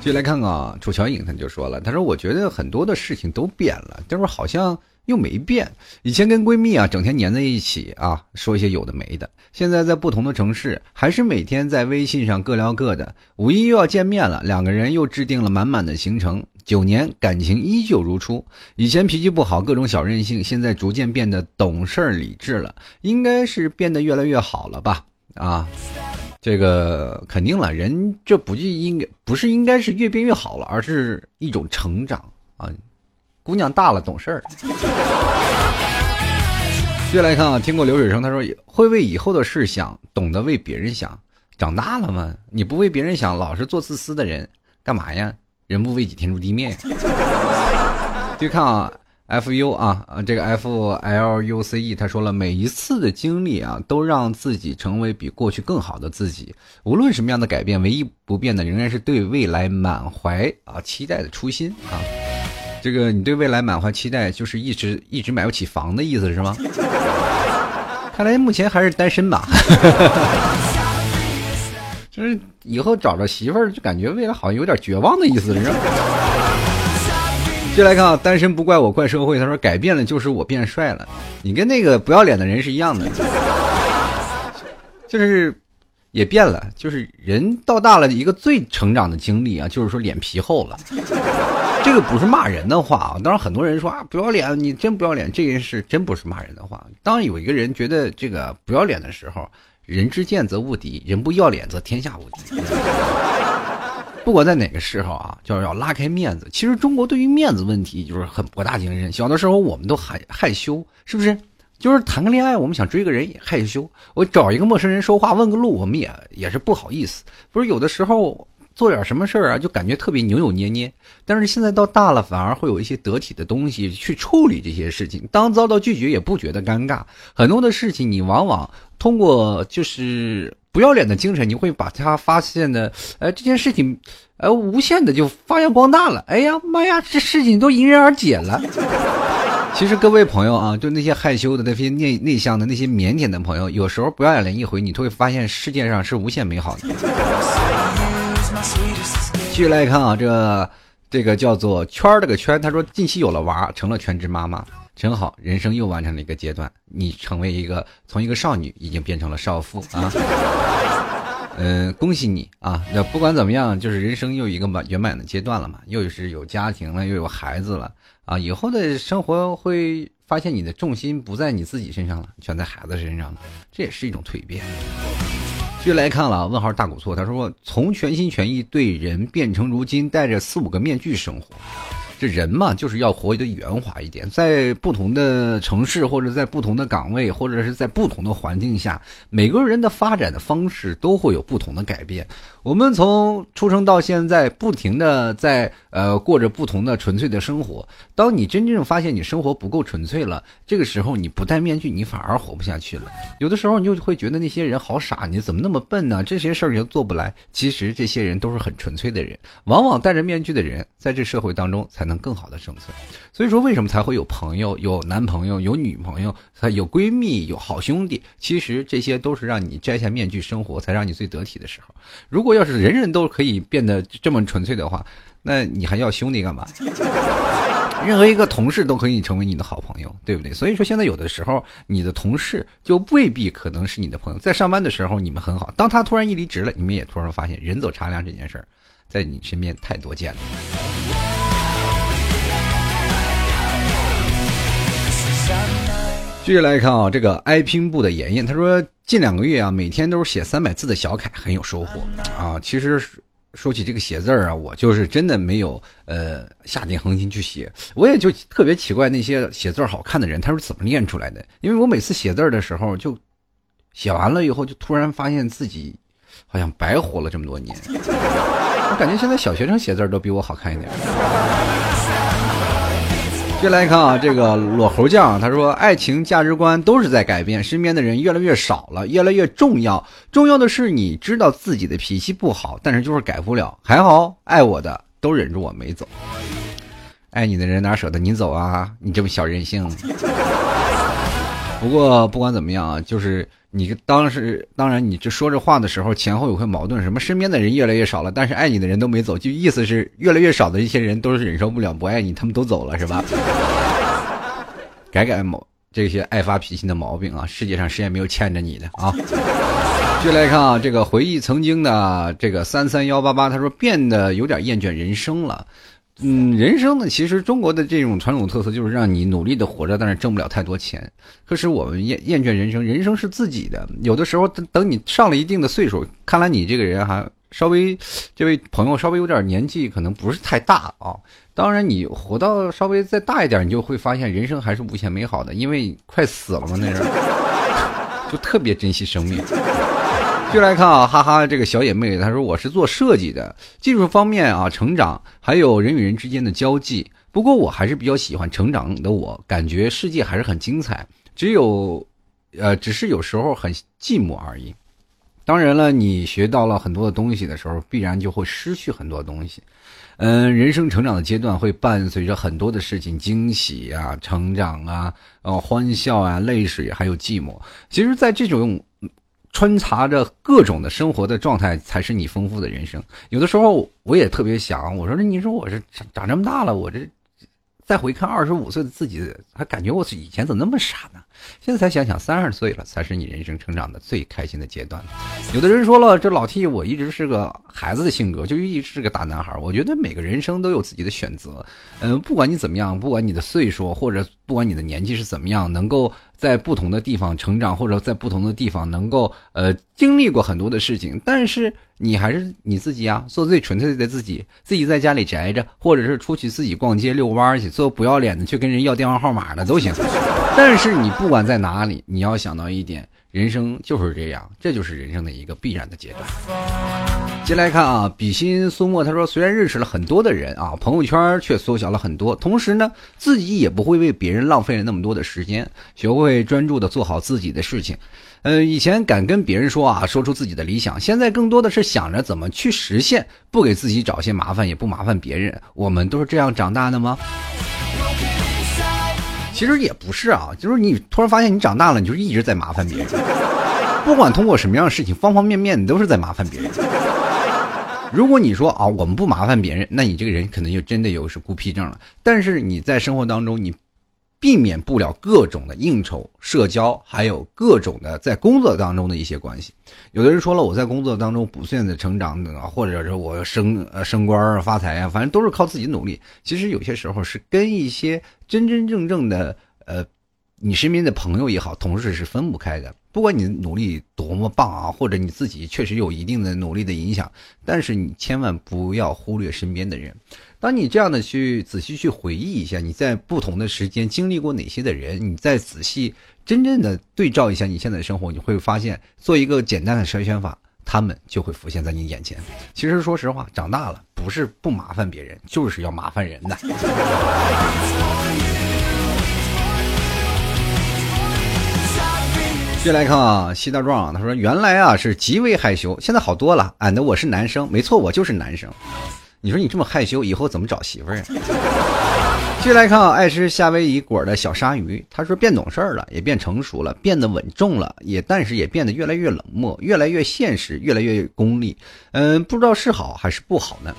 就来看看啊，楚乔颖他就说了，他说我觉得很多的事情都变了，但是好。像又没变。以前跟闺蜜啊整天黏在一起啊，说一些有的没的。现在在不同的城市，还是每天在微信上各聊各的。五一又要见面了，两个人又制定了满满的行程。九年感情依旧如初，以前脾气不好，各种小任性，现在逐渐变得懂事理智了，应该是变得越来越好。了吧？啊。这个肯定了，人这不就应该不是应该是越变越好了，而是一种成长啊！姑娘大了，懂事儿。接来看啊，听过流水声，他说会为以后的事想，懂得为别人想。长大了嘛，你不为别人想，老是做自私的人，干嘛呀？人不为己，天诛地灭呀！(laughs) 就看啊。F U 啊，这个 F L U C E，他说了，每一次的经历啊，都让自己成为比过去更好的自己。无论什么样的改变，唯一不变的仍然是对未来满怀啊期待的初心啊。这个你对未来满怀期待，就是一直一直买不起房的意思是吗？(laughs) 看来目前还是单身吧。(laughs) 就是以后找着媳妇儿，就感觉未来好像有点绝望的意思，是吗？接来看啊，单身不怪我，怪社会。他说改变了就是我变帅了，你跟那个不要脸的人是一样的，(laughs) 就是也变了。就是人到大了一个最成长的经历啊，就是说脸皮厚了。这个不是骂人的话啊，当然很多人说啊不要脸，你真不要脸，这件事真不是骂人的话。当有一个人觉得这个不要脸的时候，人之见则无敌，人不要脸则天下无敌。不管在哪个时候啊，就是要拉开面子。其实中国对于面子问题就是很博大精深。小的时候我们都害害羞，是不是？就是谈个恋爱，我们想追个人也害羞。我找一个陌生人说话问个路，我们也也是不好意思。不是有的时候做点什么事儿啊，就感觉特别扭扭捏捏。但是现在到大了，反而会有一些得体的东西去处理这些事情。当遭到拒绝也不觉得尴尬。很多的事情你往往通过就是。不要脸的精神，你会把他发现的，呃，这件事情，呃，无限的就发扬光大了。哎呀妈呀，这事情都迎刃而解了。(laughs) 其实各位朋友啊，就那些害羞的、那些内内向的、那些腼腆的朋友，有时候不要脸一回，你都会发现世界上是无限美好的。(laughs) 继续来看啊，这这个叫做圈儿这个圈，他说近期有了娃，成了全职妈妈。真好，人生又完成了一个阶段，你成为一个从一个少女已经变成了少妇啊！嗯，(laughs) 恭喜你啊！那不管怎么样，就是人生又一个满圆满的阶段了嘛，又是有家庭了，又有孩子了啊！以后的生活会发现你的重心不在你自己身上了，全在孩子身上了，这也是一种蜕变。继续来看了，问号大古错，他说从全心全意对人变成如今戴着四五个面具生活。这人嘛，就是要活得圆滑一点。在不同的城市，或者在不同的岗位，或者是在不同的环境下，每个人的发展的方式都会有不同的改变。我们从出生到现在，不停的在呃过着不同的纯粹的生活。当你真正发现你生活不够纯粹了，这个时候你不戴面具，你反而活不下去了。有的时候你就会觉得那些人好傻，你怎么那么笨呢？这些事儿你都做不来。其实这些人都是很纯粹的人。往往戴着面具的人，在这社会当中才。能更好的生存，所以说为什么才会有朋友、有男朋友、有女朋友、有闺蜜、有好兄弟？其实这些都是让你摘下面具生活，才让你最得体的时候。如果要是人人都可以变得这么纯粹的话，那你还要兄弟干嘛？任何一个同事都可以成为你的好朋友，对不对？所以说，现在有的时候你的同事就未必可能是你的朋友。在上班的时候你们很好，当他突然一离职了，你们也突然发现人走茶凉这件事儿，在你身边太多见了。继续来看啊，这个爱拼部的妍妍，他说近两个月啊，每天都是写三百字的小楷，很有收获啊。其实。说起这个写字儿啊，我就是真的没有呃下定恒心去写，我也就特别奇怪那些写字儿好看的人，他是怎么练出来的？因为我每次写字儿的时候，就写完了以后，就突然发现自己好像白活了这么多年。我感觉现在小学生写字儿都比我好看一点。接来看啊，这个裸猴酱他说，爱情价值观都是在改变，身边的人越来越少了，越来越重要。重要的是你知道自己的脾气不好，但是就是改不了。还好爱我的都忍着我没走，爱你的人哪舍得你走啊？你这么小任性。不过不管怎么样啊，就是你当时当然你这说这话的时候前后有会矛盾，什么身边的人越来越少了，但是爱你的人都没走，就意思是越来越少的一些人都是忍受不了不爱你，他们都走了是吧？改改毛这些爱发脾气的毛病啊，世界上谁也没有欠着你的啊。继续来看啊，这个回忆曾经的这个三三幺八八，他说变得有点厌倦人生了。嗯，人生呢，其实中国的这种传统特色就是让你努力的活着，但是挣不了太多钱。可是我们厌厌倦人生，人生是自己的。有的时候等等你上了一定的岁数，看来你这个人还稍微，这位朋友稍微有点年纪，可能不是太大啊。当然，你活到稍微再大一点，你就会发现人生还是无限美好的，因为快死了嘛，那人 (laughs) 就特别珍惜生命。就来看啊，哈哈，这个小野妹，她说我是做设计的，技术方面啊，成长还有人与人之间的交际。不过我还是比较喜欢成长的，我感觉世界还是很精彩。只有，呃，只是有时候很寂寞而已。当然了，你学到了很多的东西的时候，必然就会失去很多东西。嗯，人生成长的阶段会伴随着很多的事情，惊喜啊，成长啊，呃，欢笑啊，泪水，还有寂寞。其实，在这种。穿插着各种的生活的状态，才是你丰富的人生。有的时候，我也特别想，我说，那你说我是长长这么大了，我这。再回看二十五岁的自己，还感觉我以前怎么那么傻呢？现在才想想，三十岁了才是你人生成长的最开心的阶段。有的人说了，这老 T 我一直是个孩子的性格，就一直是个大男孩。我觉得每个人生都有自己的选择，嗯，不管你怎么样，不管你的岁数或者不管你的年纪是怎么样，能够在不同的地方成长，或者在不同的地方能够呃经历过很多的事情，但是。你还是你自己啊，做最纯粹的自己。自己在家里宅着，或者是出去自己逛街遛弯去，做不要脸的去跟人要电话号码的都行。(laughs) 但是你不管在哪里，你要想到一点，人生就是这样，这就是人生的一个必然的阶段。接来看啊，比心苏沫他说，虽然认识了很多的人啊，朋友圈却缩小了很多，同时呢，自己也不会为别人浪费了那么多的时间，学会专注的做好自己的事情。呃，以前敢跟别人说啊，说出自己的理想，现在更多的是想着怎么去实现，不给自己找些麻烦，也不麻烦别人。我们都是这样长大的吗？其实也不是啊，就是你突然发现你长大了，你就一直在麻烦别人，不管通过什么样的事情，方方面面你都是在麻烦别人。如果你说啊，我们不麻烦别人，那你这个人可能就真的有是孤僻症了。但是你在生活当中，你。避免不了各种的应酬、社交，还有各种的在工作当中的一些关系。有的人说了，我在工作当中不断的成长，或者是我升呃升官发财啊，反正都是靠自己努力。其实有些时候是跟一些真真正正的呃，你身边的朋友也好，同事是分不开的。不管你努力多么棒啊，或者你自己确实有一定的努力的影响，但是你千万不要忽略身边的人。当你这样的去仔细去回忆一下，你在不同的时间经历过哪些的人，你再仔细真正的对照一下你现在的生活，你会发现做一个简单的筛选法，他们就会浮现在你眼前。其实说实话，长大了不是不麻烦别人，就是要麻烦人的。接来看啊，西大壮，他说原来啊是极为害羞，现在好多了。俺的我是男生，没错，我就是男生。你说你这么害羞，以后怎么找媳妇儿呀？(laughs) 继续来看啊，爱吃夏威夷果的小鲨鱼，他说变懂事儿了，也变成熟了，变得稳重了，也但是也变得越来越冷漠，越来越现实，越来越功利。嗯，不知道是好还是不好呢？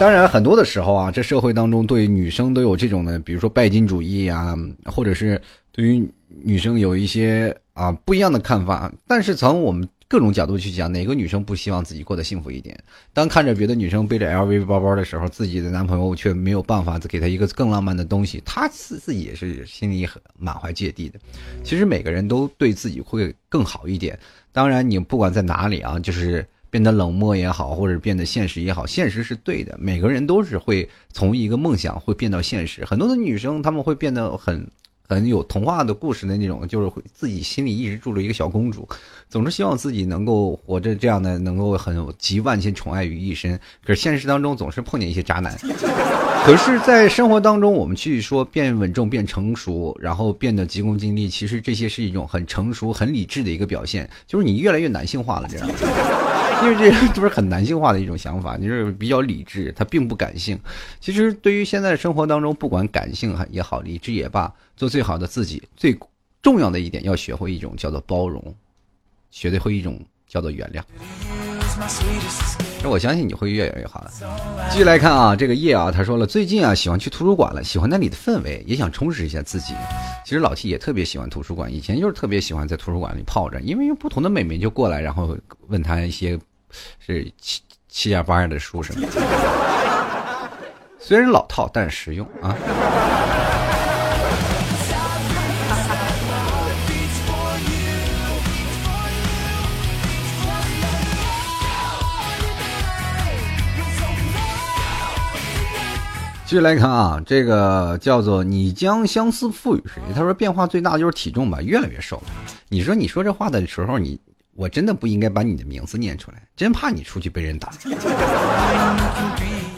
当然，很多的时候啊，这社会当中对女生都有这种的，比如说拜金主义啊，或者是对于女生有一些啊不一样的看法。但是从我们各种角度去讲，哪个女生不希望自己过得幸福一点？当看着别的女生背着 LV 包包的时候，自己的男朋友却没有办法给她一个更浪漫的东西，她自自己也是心里很满怀芥蒂的。其实每个人都对自己会更好一点。当然，你不管在哪里啊，就是变得冷漠也好，或者变得现实也好，现实是对的。每个人都是会从一个梦想会变到现实。很多的女生她们会变得很。很有童话的故事的那种，就是会自己心里一直住着一个小公主，总是希望自己能够活着这样的，能够很有集万千宠爱于一身。可是现实当中总是碰见一些渣男。(laughs) 可是，在生活当中，我们去说变稳重、变成熟，然后变得急功近利，其实这些是一种很成熟、很理智的一个表现，就是你越来越男性化了，这样。(laughs) 因为这都是很男性化的一种想法，就是比较理智，他并不感性。其实对于现在生活当中，不管感性也好，理智也罢，做最好的自己，最重要的一点要学会一种叫做包容，学会一种叫做原谅。那我相信你会越来越好的。继续来看啊，这个叶啊，他说了，最近啊喜欢去图书馆了，喜欢那里的氛围，也想充实一下自己。其实老 T 也特别喜欢图书馆，以前就是特别喜欢在图书馆里泡着，因为有不同的美眉就过来，然后问他一些。是七七呀八呀的书什么？虽然老套，但实用啊。继续来看啊，这个叫做“你将相思赋予谁”？他说变化最大的就是体重吧，越来越瘦了。你说你说这话的时候，你。我真的不应该把你的名字念出来，真怕你出去被人打。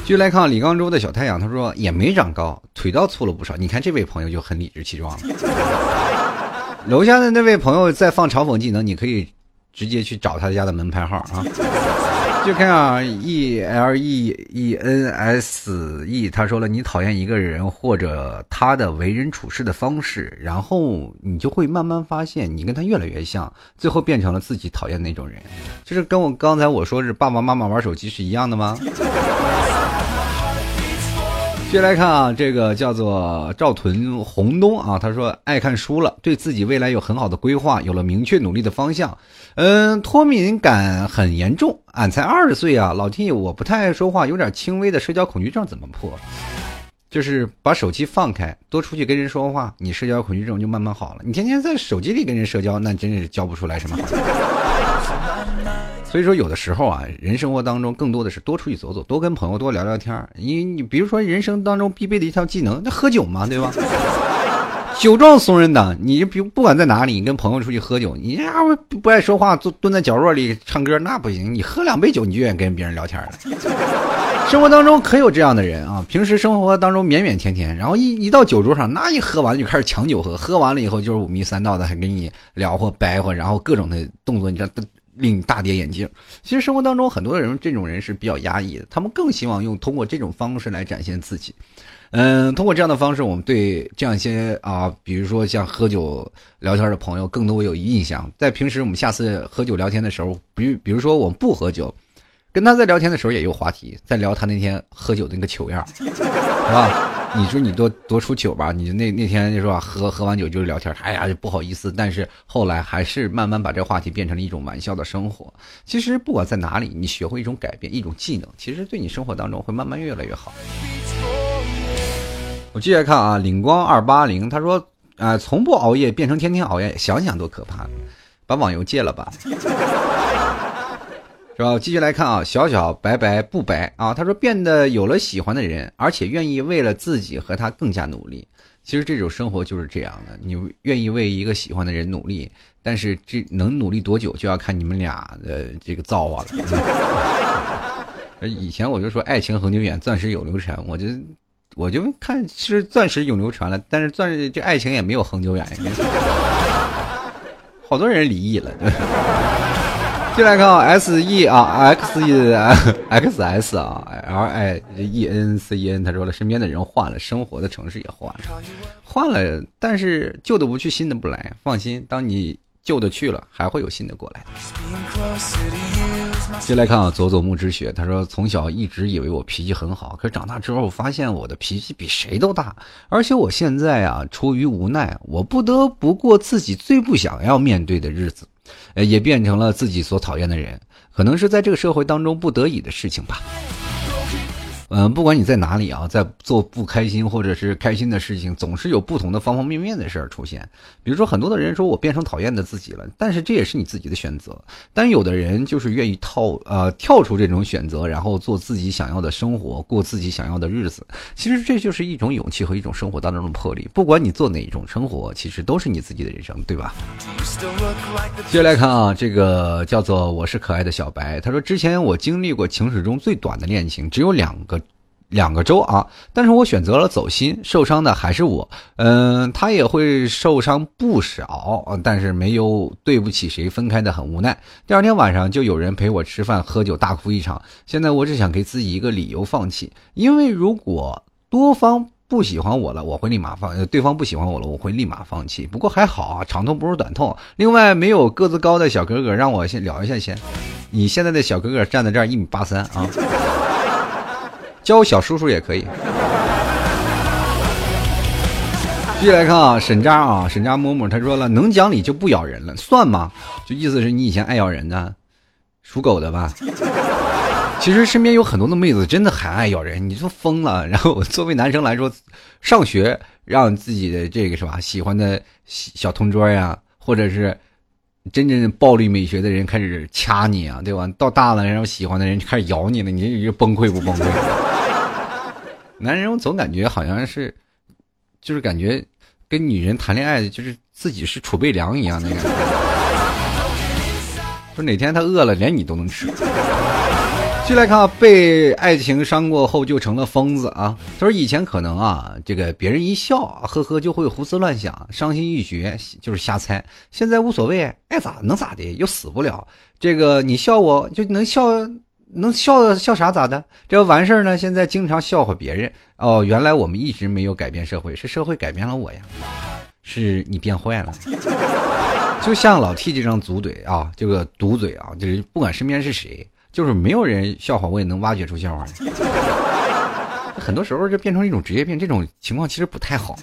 就来看李刚洲的小太阳，他说也没长高，腿倒粗了不少。你看这位朋友就很理直气壮了。楼下的那位朋友在放嘲讽技能，你可以直接去找他家的门牌号啊。就看啊，e l e e n s e，他说了，你讨厌一个人或者他的为人处事的方式，然后你就会慢慢发现，你跟他越来越像，最后变成了自己讨厌那种人，就是跟我刚才我说是爸爸妈妈玩手机是一样的吗？接来看啊，这个叫做赵屯洪东啊，他说爱看书了，对自己未来有很好的规划，有了明确努力的方向。嗯，脱敏感很严重，俺才二十岁啊，老弟，我不太爱说话，有点轻微的社交恐惧症，怎么破？就是把手机放开，多出去跟人说话，你社交恐惧症就慢慢好了。你天天在手机里跟人社交，那真是教不出来什么。所以说，有的时候啊，人生活当中更多的是多出去走走，多跟朋友多聊聊天儿。你你比如说，人生当中必备的一项技能，那喝酒嘛，对吧？(laughs) 酒壮怂人胆。你比不管在哪里，你跟朋友出去喝酒，你呀不不爱说话，坐蹲在角落里唱歌，那不行。你喝两杯酒，你就愿意跟别人聊天了。(laughs) 生活当中可有这样的人啊，平时生活当中腼腼腆腆，然后一一到酒桌上，那一喝完就开始抢酒喝，喝完了以后就是五迷三道的，还跟你聊或白活，然后各种的动作，你知道。令大跌眼镜。其实生活当中很多人，这种人是比较压抑的，他们更希望用通过这种方式来展现自己。嗯，通过这样的方式，我们对这样一些啊，比如说像喝酒聊天的朋友，更多有印象。在平时我们下次喝酒聊天的时候，比比如说我们不喝酒，跟他在聊天的时候也有话题，在聊他那天喝酒的那个糗样，是吧？你说你多多出糗吧？你那那天就说喝喝完酒就是聊天，哎呀就不好意思。但是后来还是慢慢把这话题变成了一种玩笑的生活。其实不管在哪里，你学会一种改变，一种技能，其实对你生活当中会慢慢越来越好。我继续看啊，领光二八零他说啊，从不熬夜变成天天熬夜，想想多可怕！把网游戒了吧。是吧？继续来看啊，小小白白不白啊。他说变得有了喜欢的人，而且愿意为了自己和他更加努力。其实这种生活就是这样的，你愿意为一个喜欢的人努力，但是这能努力多久，就要看你们俩的这个造化了。(laughs) 以前我就说爱情恒久远，钻石永流传，我就我就看是钻石永流传了，但是钻石这爱情也没有恒久远，好多人离异了。进来看啊，S E 啊，X E (laughs) X S 啊，L I E N C E N，他说了，身边的人换了，生活的城市也换了，换了，但是旧的不去，新的不来。放心，当你旧的去了，还会有新的过来。进来看啊，佐佐木之雪，他说从小一直以为我脾气很好，可长大之后发现我的脾气比谁都大，而且我现在啊，出于无奈，我不得不过自己最不想要面对的日子，呃，也变成了自己所讨厌的人，可能是在这个社会当中不得已的事情吧。嗯，不管你在哪里啊，在做不开心或者是开心的事情，总是有不同的方方面面的事儿出现。比如说，很多的人说我变成讨厌的自己了，但是这也是你自己的选择。但有的人就是愿意套呃跳出这种选择，然后做自己想要的生活，过自己想要的日子。其实这就是一种勇气和一种生活当中的魄力。不管你做哪一种生活，其实都是你自己的人生，对吧？接下来看啊，这个叫做我是可爱的小白，他说之前我经历过情史中最短的恋情，只有两个。两个周啊，但是我选择了走心，受伤的还是我。嗯，他也会受伤不少，但是没有对不起谁，分开的很无奈。第二天晚上就有人陪我吃饭喝酒，大哭一场。现在我只想给自己一个理由放弃，因为如果多方不喜欢我了，我会立马放；对方不喜欢我了，我会立马放弃。不过还好啊，长痛不如短痛。另外，没有个子高的小哥哥，让我先聊一下先。你现在的小哥哥站在这儿一米八三啊。叫小叔叔也可以。继续来看啊，沈渣啊，沈渣摸摸，他说了，能讲理就不咬人了，算吗？就意思是你以前爱咬人呢，属狗的吧？其实身边有很多的妹子真的很爱咬人，你说疯了。然后作为男生来说，上学让自己的这个是吧，喜欢的小同桌呀，或者是。真正暴力美学的人开始掐你啊，对吧？到大了，然后喜欢的人就开始咬你了，你就崩溃不崩溃？男人我总感觉好像是，就是感觉跟女人谈恋爱，就是自己是储备粮一样那感觉。说哪天他饿了，连你都能吃。继续来看啊，被爱情伤过后就成了疯子啊。他说以前可能啊，这个别人一笑，呵呵就会胡思乱想，伤心欲绝，就是瞎猜。现在无所谓，爱咋能咋的，又死不了。这个你笑我就能笑，能笑笑啥咋的？这完事儿呢？现在经常笑话别人哦。原来我们一直没有改变社会，是社会改变了我呀，是你变坏了。(laughs) 就像老 T 这张毒嘴啊，这个毒嘴啊，就是不管身边是谁。就是没有人笑话我也能挖掘出笑话来，(laughs) 很多时候就变成一种职业病，这种情况其实不太好。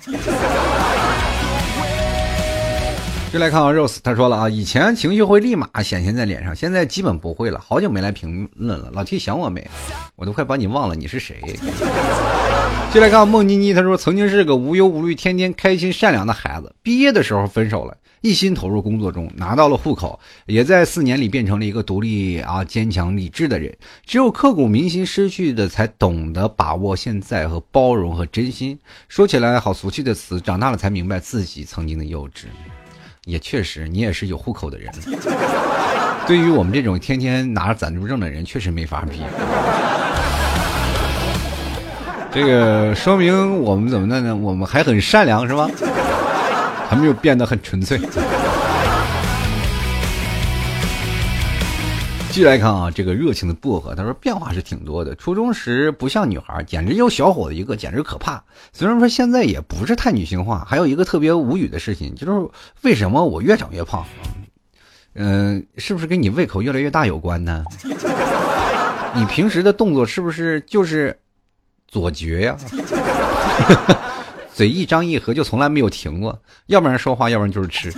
就来看啊，Rose，他说了啊，以前情绪会立马显现在脸上，现在基本不会了。好久没来评论了，老 T 想我没？我都快把你忘了，你是谁？(laughs) 就来看梦妮妮，她说曾经是个无忧无虑、天天开心善良的孩子，毕业的时候分手了。一心投入工作中，拿到了户口，也在四年里变成了一个独立啊、坚强、理智的人。只有刻骨铭心失去的，才懂得把握现在和包容和真心。说起来好俗气的词，长大了才明白自己曾经的幼稚。也确实，你也是有户口的人。(laughs) 对于我们这种天天拿着暂住证的人，确实没法比。这个说明我们怎么的呢？我们还很善良，是吗？还没有变得很纯粹。继续来看啊，这个热情的薄荷，他说变化是挺多的。初中时不像女孩，简直就小伙子一个，简直可怕。虽然说现在也不是太女性化，还有一个特别无语的事情，就是为什么我越长越胖？嗯，是不是跟你胃口越来越大有关呢？你平时的动作是不是就是左绝呀？哈 (laughs) 哈嘴一张一合就从来没有停过，要不然说话，要不然就是吃。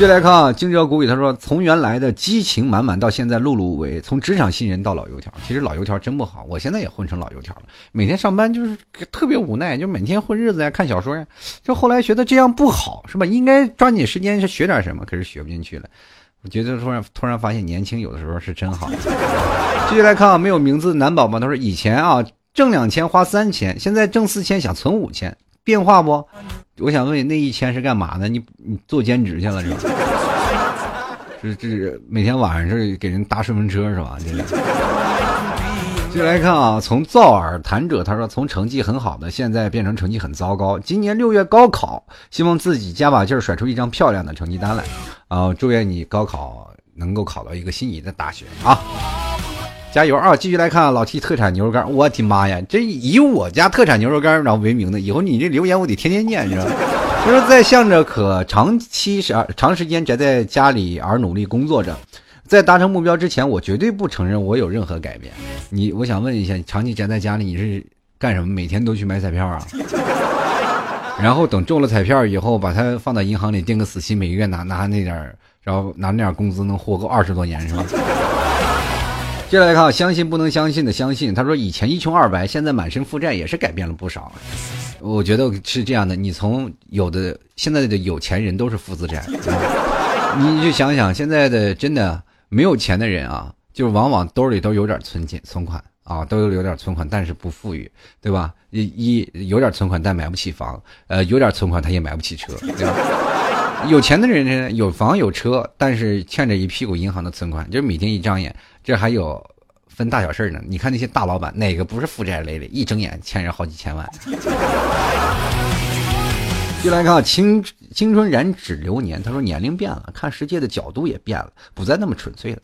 接来看啊，惊蛰谷雨他说，从原来的激情满满到现在碌碌无为，从职场新人到老油条，其实老油条真不好，我现在也混成老油条了，每天上班就是特别无奈，就每天混日子呀，看小说呀，就后来觉得这样不好，是吧？应该抓紧时间去学点什么，可是学不进去了。我觉得突然突然发现年轻有的时候是真好。继续来看啊，没有名字的男宝宝他说，以前啊。挣两千花三千，现在挣四千想存五千，变化不？我想问你，那一千是干嘛的？你你做兼职去了是吧？这 (laughs) 这每天晚上是给人搭顺风车是吧？这个。继续来看啊，从造耳谈者他说，从成绩很好的现在变成成绩很糟糕。今年六月高考，希望自己加把劲儿甩出一张漂亮的成绩单来。啊，祝愿你高考能够考到一个心仪的大学啊！加油啊！继续来看老 T 特产牛肉干，我的妈呀，这以我家特产牛肉干然后为名的，以后你这留言我得天天念，你知道吧？他说在向着可长期是长时间宅在家里而努力工作着，在达成目标之前，我绝对不承认我有任何改变。你，我想问一下，你长期宅在家里，你是干什么？每天都去买彩票啊？(laughs) 然后等中了彩票以后，把它放到银行里定个死期，每个月拿拿那点，然后拿那点工资能活够二十多年，是吧？接下来看，相信不能相信的相信。他说以前一穷二白，现在满身负债，也是改变了不少。我觉得是这样的，你从有的现在的有钱人都是负资产，(laughs) 你就想想现在的真的没有钱的人啊，就是往往兜里都有点存钱存款啊，都有有点存款，但是不富裕，对吧？一有点存款，但买不起房，呃，有点存款他也买不起车，有钱的人呢，有房有车，但是欠着一屁股银行的存款，就是每天一张眼。这还有分大小事呢。你看那些大老板，哪个不是负债累累？一睁眼欠人好几千万。(laughs) 就来看青青春燃指流年，他说年龄变了，看世界的角度也变了，不再那么纯粹了。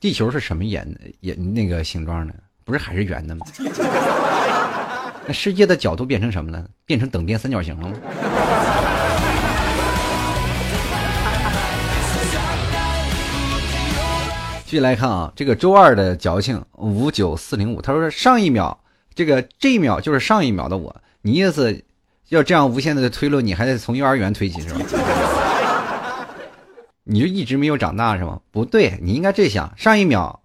地球是什么颜颜那个形状呢？不是还是圆的吗？(laughs) 那世界的角度变成什么了？变成等边三角形了吗？继续来看啊，这个周二的矫情五九四零五，他说上一秒这个这一秒就是上一秒的我，你意思要这样无限的推论，你还得从幼儿园推起是吧？(laughs) 你就一直没有长大是吗？不对，你应该这想，上一秒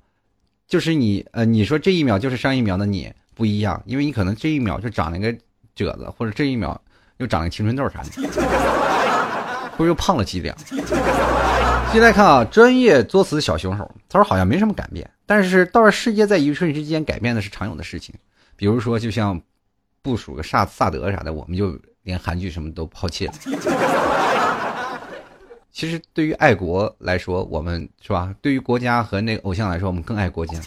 就是你呃，你说这一秒就是上一秒的你不一样，因为你可能这一秒就长了个褶子，或者这一秒又长了青春痘啥的，或者又胖了几两。现在看啊，专业作死小凶手，他说好像没什么改变，但是倒是世界在一瞬之间改变的是常有的事情，比如说就像部署个萨萨德啥的，我们就连韩剧什么都抛弃了。(laughs) 其实对于爱国来说，我们是吧？对于国家和那个偶像来说，我们更爱国家。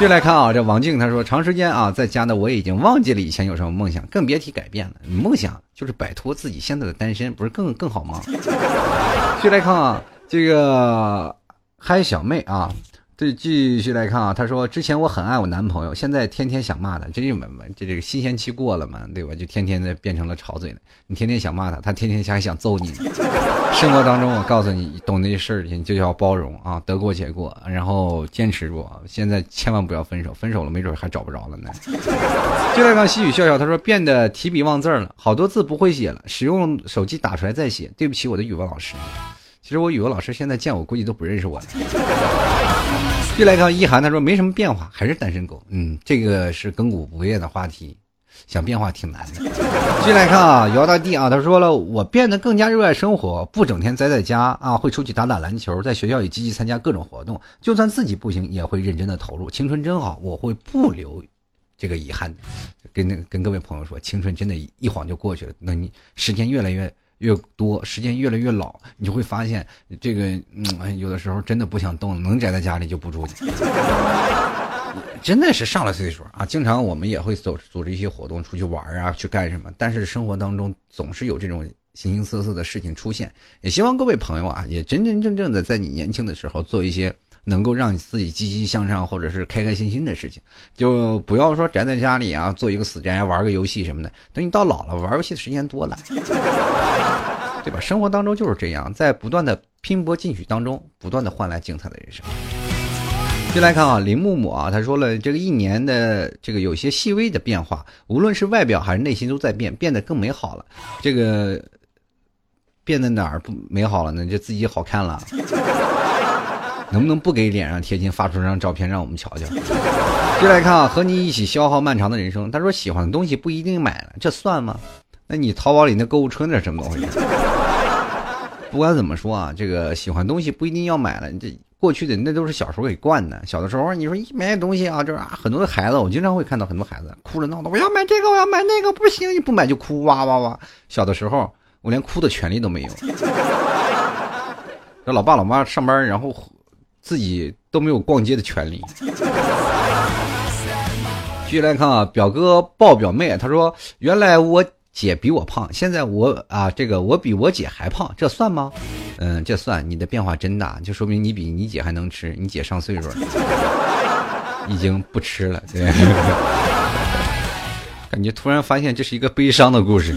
接来看啊，这王静她说，长时间啊在家呢，我已经忘记了以前有什么梦想，更别提改变了。梦想就是摆脱自己现在的单身，不是更更好吗？(laughs) 继续来看啊，这个嗨小妹啊，对，继续来看啊，他说之前我很爱我男朋友，现在天天想骂他，这就没没这这个新鲜期过了嘛，对吧？就天天的变成了吵嘴了。你天天想骂他，他天天还想揍你。生活当中，我告诉你，懂那些事情就叫包容啊，得过且过，然后坚持住。现在千万不要分手，分手了没准还找不着了呢。就来看细雨笑笑，他说变得提笔忘字了，好多字不会写了，使用手机打出来再写。对不起，我的语文老师。其实我语文老师现在见我估计都不认识我了。(laughs) 就来看一涵，他说没什么变化，还是单身狗。嗯，这个是亘古不变的话题，想变化挺难的。继续来看啊，姚大帝啊，他说了，我变得更加热爱生活，不整天宅在家啊，会出去打打篮球，在学校里积极参加各种活动，就算自己不行，也会认真的投入。青春真好，我会不留这个遗憾。跟那跟各位朋友说，青春真的，一晃就过去了。那你时间越来越。越多时间越来越老，你就会发现这个，嗯，有的时候真的不想动，能宅在家里就不出去。真的是上了岁数啊，经常我们也会组组织一些活动，出去玩啊，去干什么？但是生活当中总是有这种形形色色的事情出现。也希望各位朋友啊，也真真正正的在你年轻的时候做一些。能够让你自己积极向上，或者是开开心心的事情，就不要说宅在家里啊，做一个死宅，玩个游戏什么的。等你到老了，玩游戏的时间多了，(laughs) 对吧？生活当中就是这样，在不断的拼搏进取当中，不断的换来精彩的人生。就来看啊，林木木啊，他说了，这个一年的这个有些细微的变化，无论是外表还是内心都在变，变得更美好了。这个变得哪儿不美好了呢？就自己好看了。(laughs) 能不能不给脸上贴金，发出张照片让我们瞧瞧？就来看啊，和你一起消耗漫长的人生。他说喜欢的东西不一定买了，这算吗？那你淘宝里那购物车那是什么东西？不管怎么说啊，这个喜欢东西不一定要买了。这过去的那都是小时候给惯的。小的时候你说一买东西啊，就是啊，很多的孩子，我经常会看到很多孩子哭着闹的，我要买这个，我要买那个，不行，你不买就哭，哇哇哇。小的时候我连哭的权利都没有。这老爸老妈上班，然后。自己都没有逛街的权利。继续来看啊，表哥抱表妹，他说：“原来我姐比我胖，现在我啊，这个我比我姐还胖，这算吗？”嗯，这算。你的变化真大，就说明你比你姐还能吃。你姐上岁数了，已经不吃了。对，(laughs) 感觉突然发现这是一个悲伤的故事。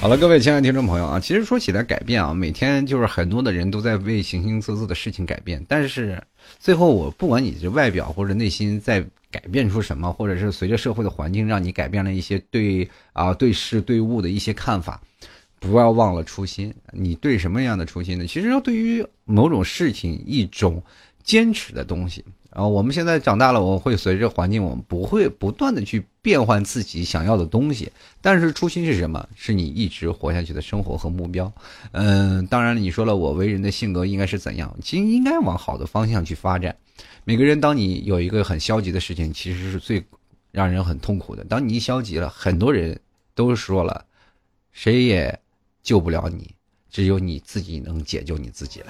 好了，各位亲爱的听众朋友啊，其实说起来改变啊，每天就是很多的人都在为形形色色的事情改变，但是最后我不管你这外表或者内心在改变出什么，或者是随着社会的环境让你改变了一些对啊对事对物的一些看法，不要忘了初心。你对什么样的初心呢？其实要对于某种事情一种坚持的东西。啊，我们现在长大了，我们会随着环境，我们不会不断的去变换自己想要的东西。但是初心是什么？是你一直活下去的生活和目标。嗯，当然了你说了，我为人的性格应该是怎样？其实应该往好的方向去发展。每个人，当你有一个很消极的事情，其实是最让人很痛苦的。当你一消极了，很多人都说了，谁也救不了你，只有你自己能解救你自己了。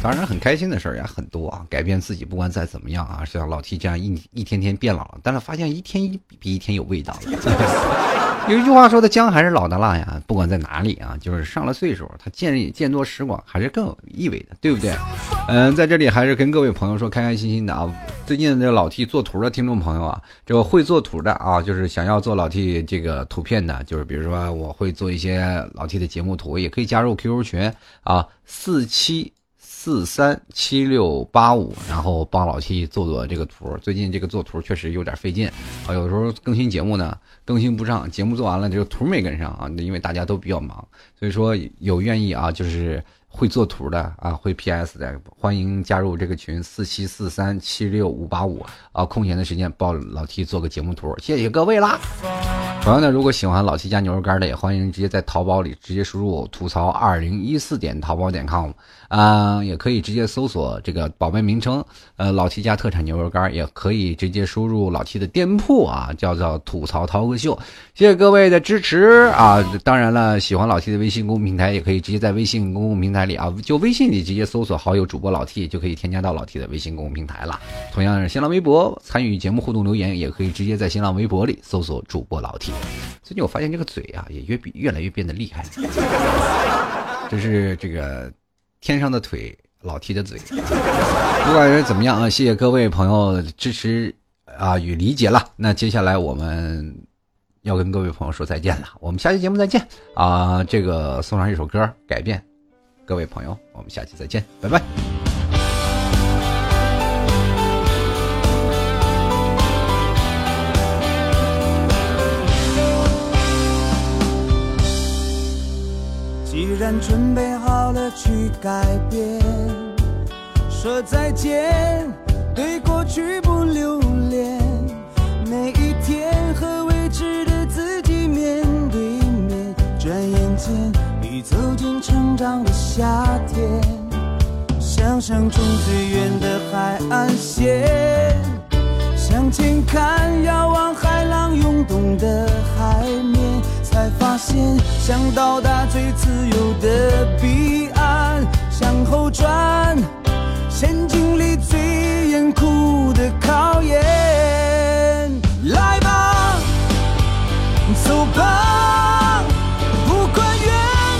当然，很开心的事儿也很多啊！改变自己，不管再怎么样啊，像老 T 这样一一天天变老了，但是发现一天一比一天有味道了。(laughs) 有一句话说的，姜还是老的辣呀！不管在哪里啊，就是上了岁数，他见见多识广还是更有意味的，对不对？(laughs) 嗯，在这里还是跟各位朋友说，开开心心的啊！最近这老 T 做图的听众朋友啊，这个会做图的啊，就是想要做老 T 这个图片的，就是比如说我会做一些老 T 的节目图，也可以加入 QQ 群啊，四七。四三七六八五，然后帮老 T 做做这个图。最近这个做图确实有点费劲啊，有时候更新节目呢更新不上，节目做完了这个图没跟上啊，因为大家都比较忙，所以说有愿意啊，就是会做图的啊，会 PS 的，欢迎加入这个群四七四三七六五八五啊，空闲的时间帮老 T 做个节目图，谢谢各位啦。同样的，如果喜欢老七家牛肉干的，也欢迎直接在淘宝里直接输入吐槽二零一四点淘宝点 com。啊，也可以直接搜索这个宝贝名称，呃，老 T 家特产牛肉干，也可以直接输入老 T 的店铺啊，叫做吐槽涛哥秀。谢谢各位的支持啊！当然了，喜欢老 T 的微信公众平台，也可以直接在微信公共平台里啊，就微信里直接搜索好友主播老 T，就可以添加到老 T 的微信公共平台了。同样是新浪微博参与节目互动留言，也可以直接在新浪微博里搜索主播老 T。最近我发现这个嘴啊，也越比越来越变得厉害，这是这个。天上的腿，老踢着嘴，(laughs) 不管是怎么样啊，谢谢各位朋友支持啊与理解了。那接下来我们要跟各位朋友说再见了，我们下期节目再见啊！这个送上一首歌《改变》，各位朋友，我们下期再见，拜拜。然准备好了去改变，说再见，对过去不留恋。每一天和未知的自己面对面，转眼间你走进成长的夏天。想象中最远的海岸线，向前看，遥望海浪涌动的海面。才发现，想到达最自由的彼岸，向后转，先经历最严酷的考验。来吧，走吧，不管愿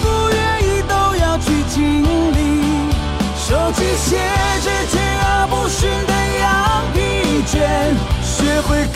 不愿意，都要去经历。收起写着锲而不舍的羊皮卷，学会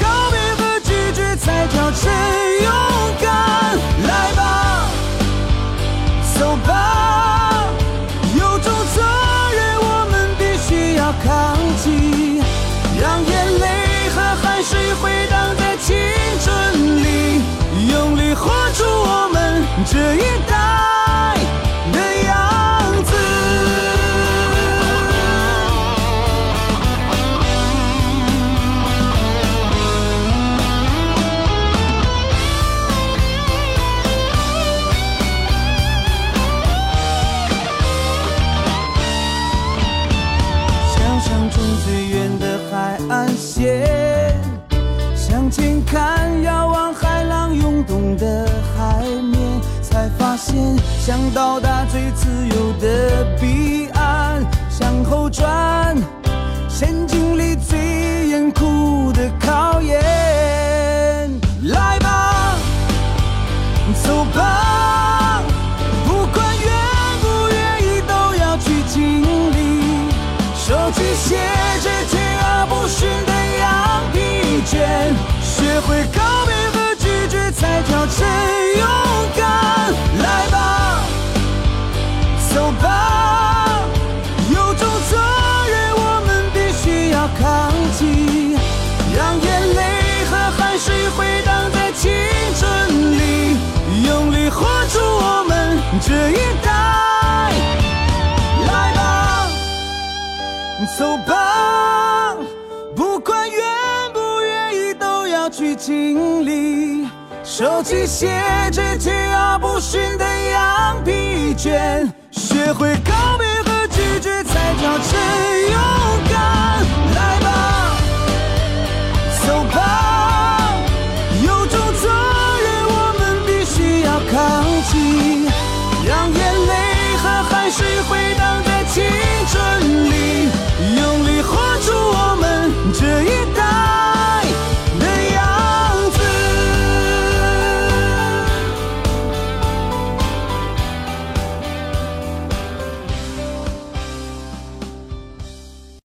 这一代，来吧，走吧，不管愿不愿意，都要去经历。收起写着桀骜不驯的羊皮卷，学会告别和拒绝，才叫真勇敢。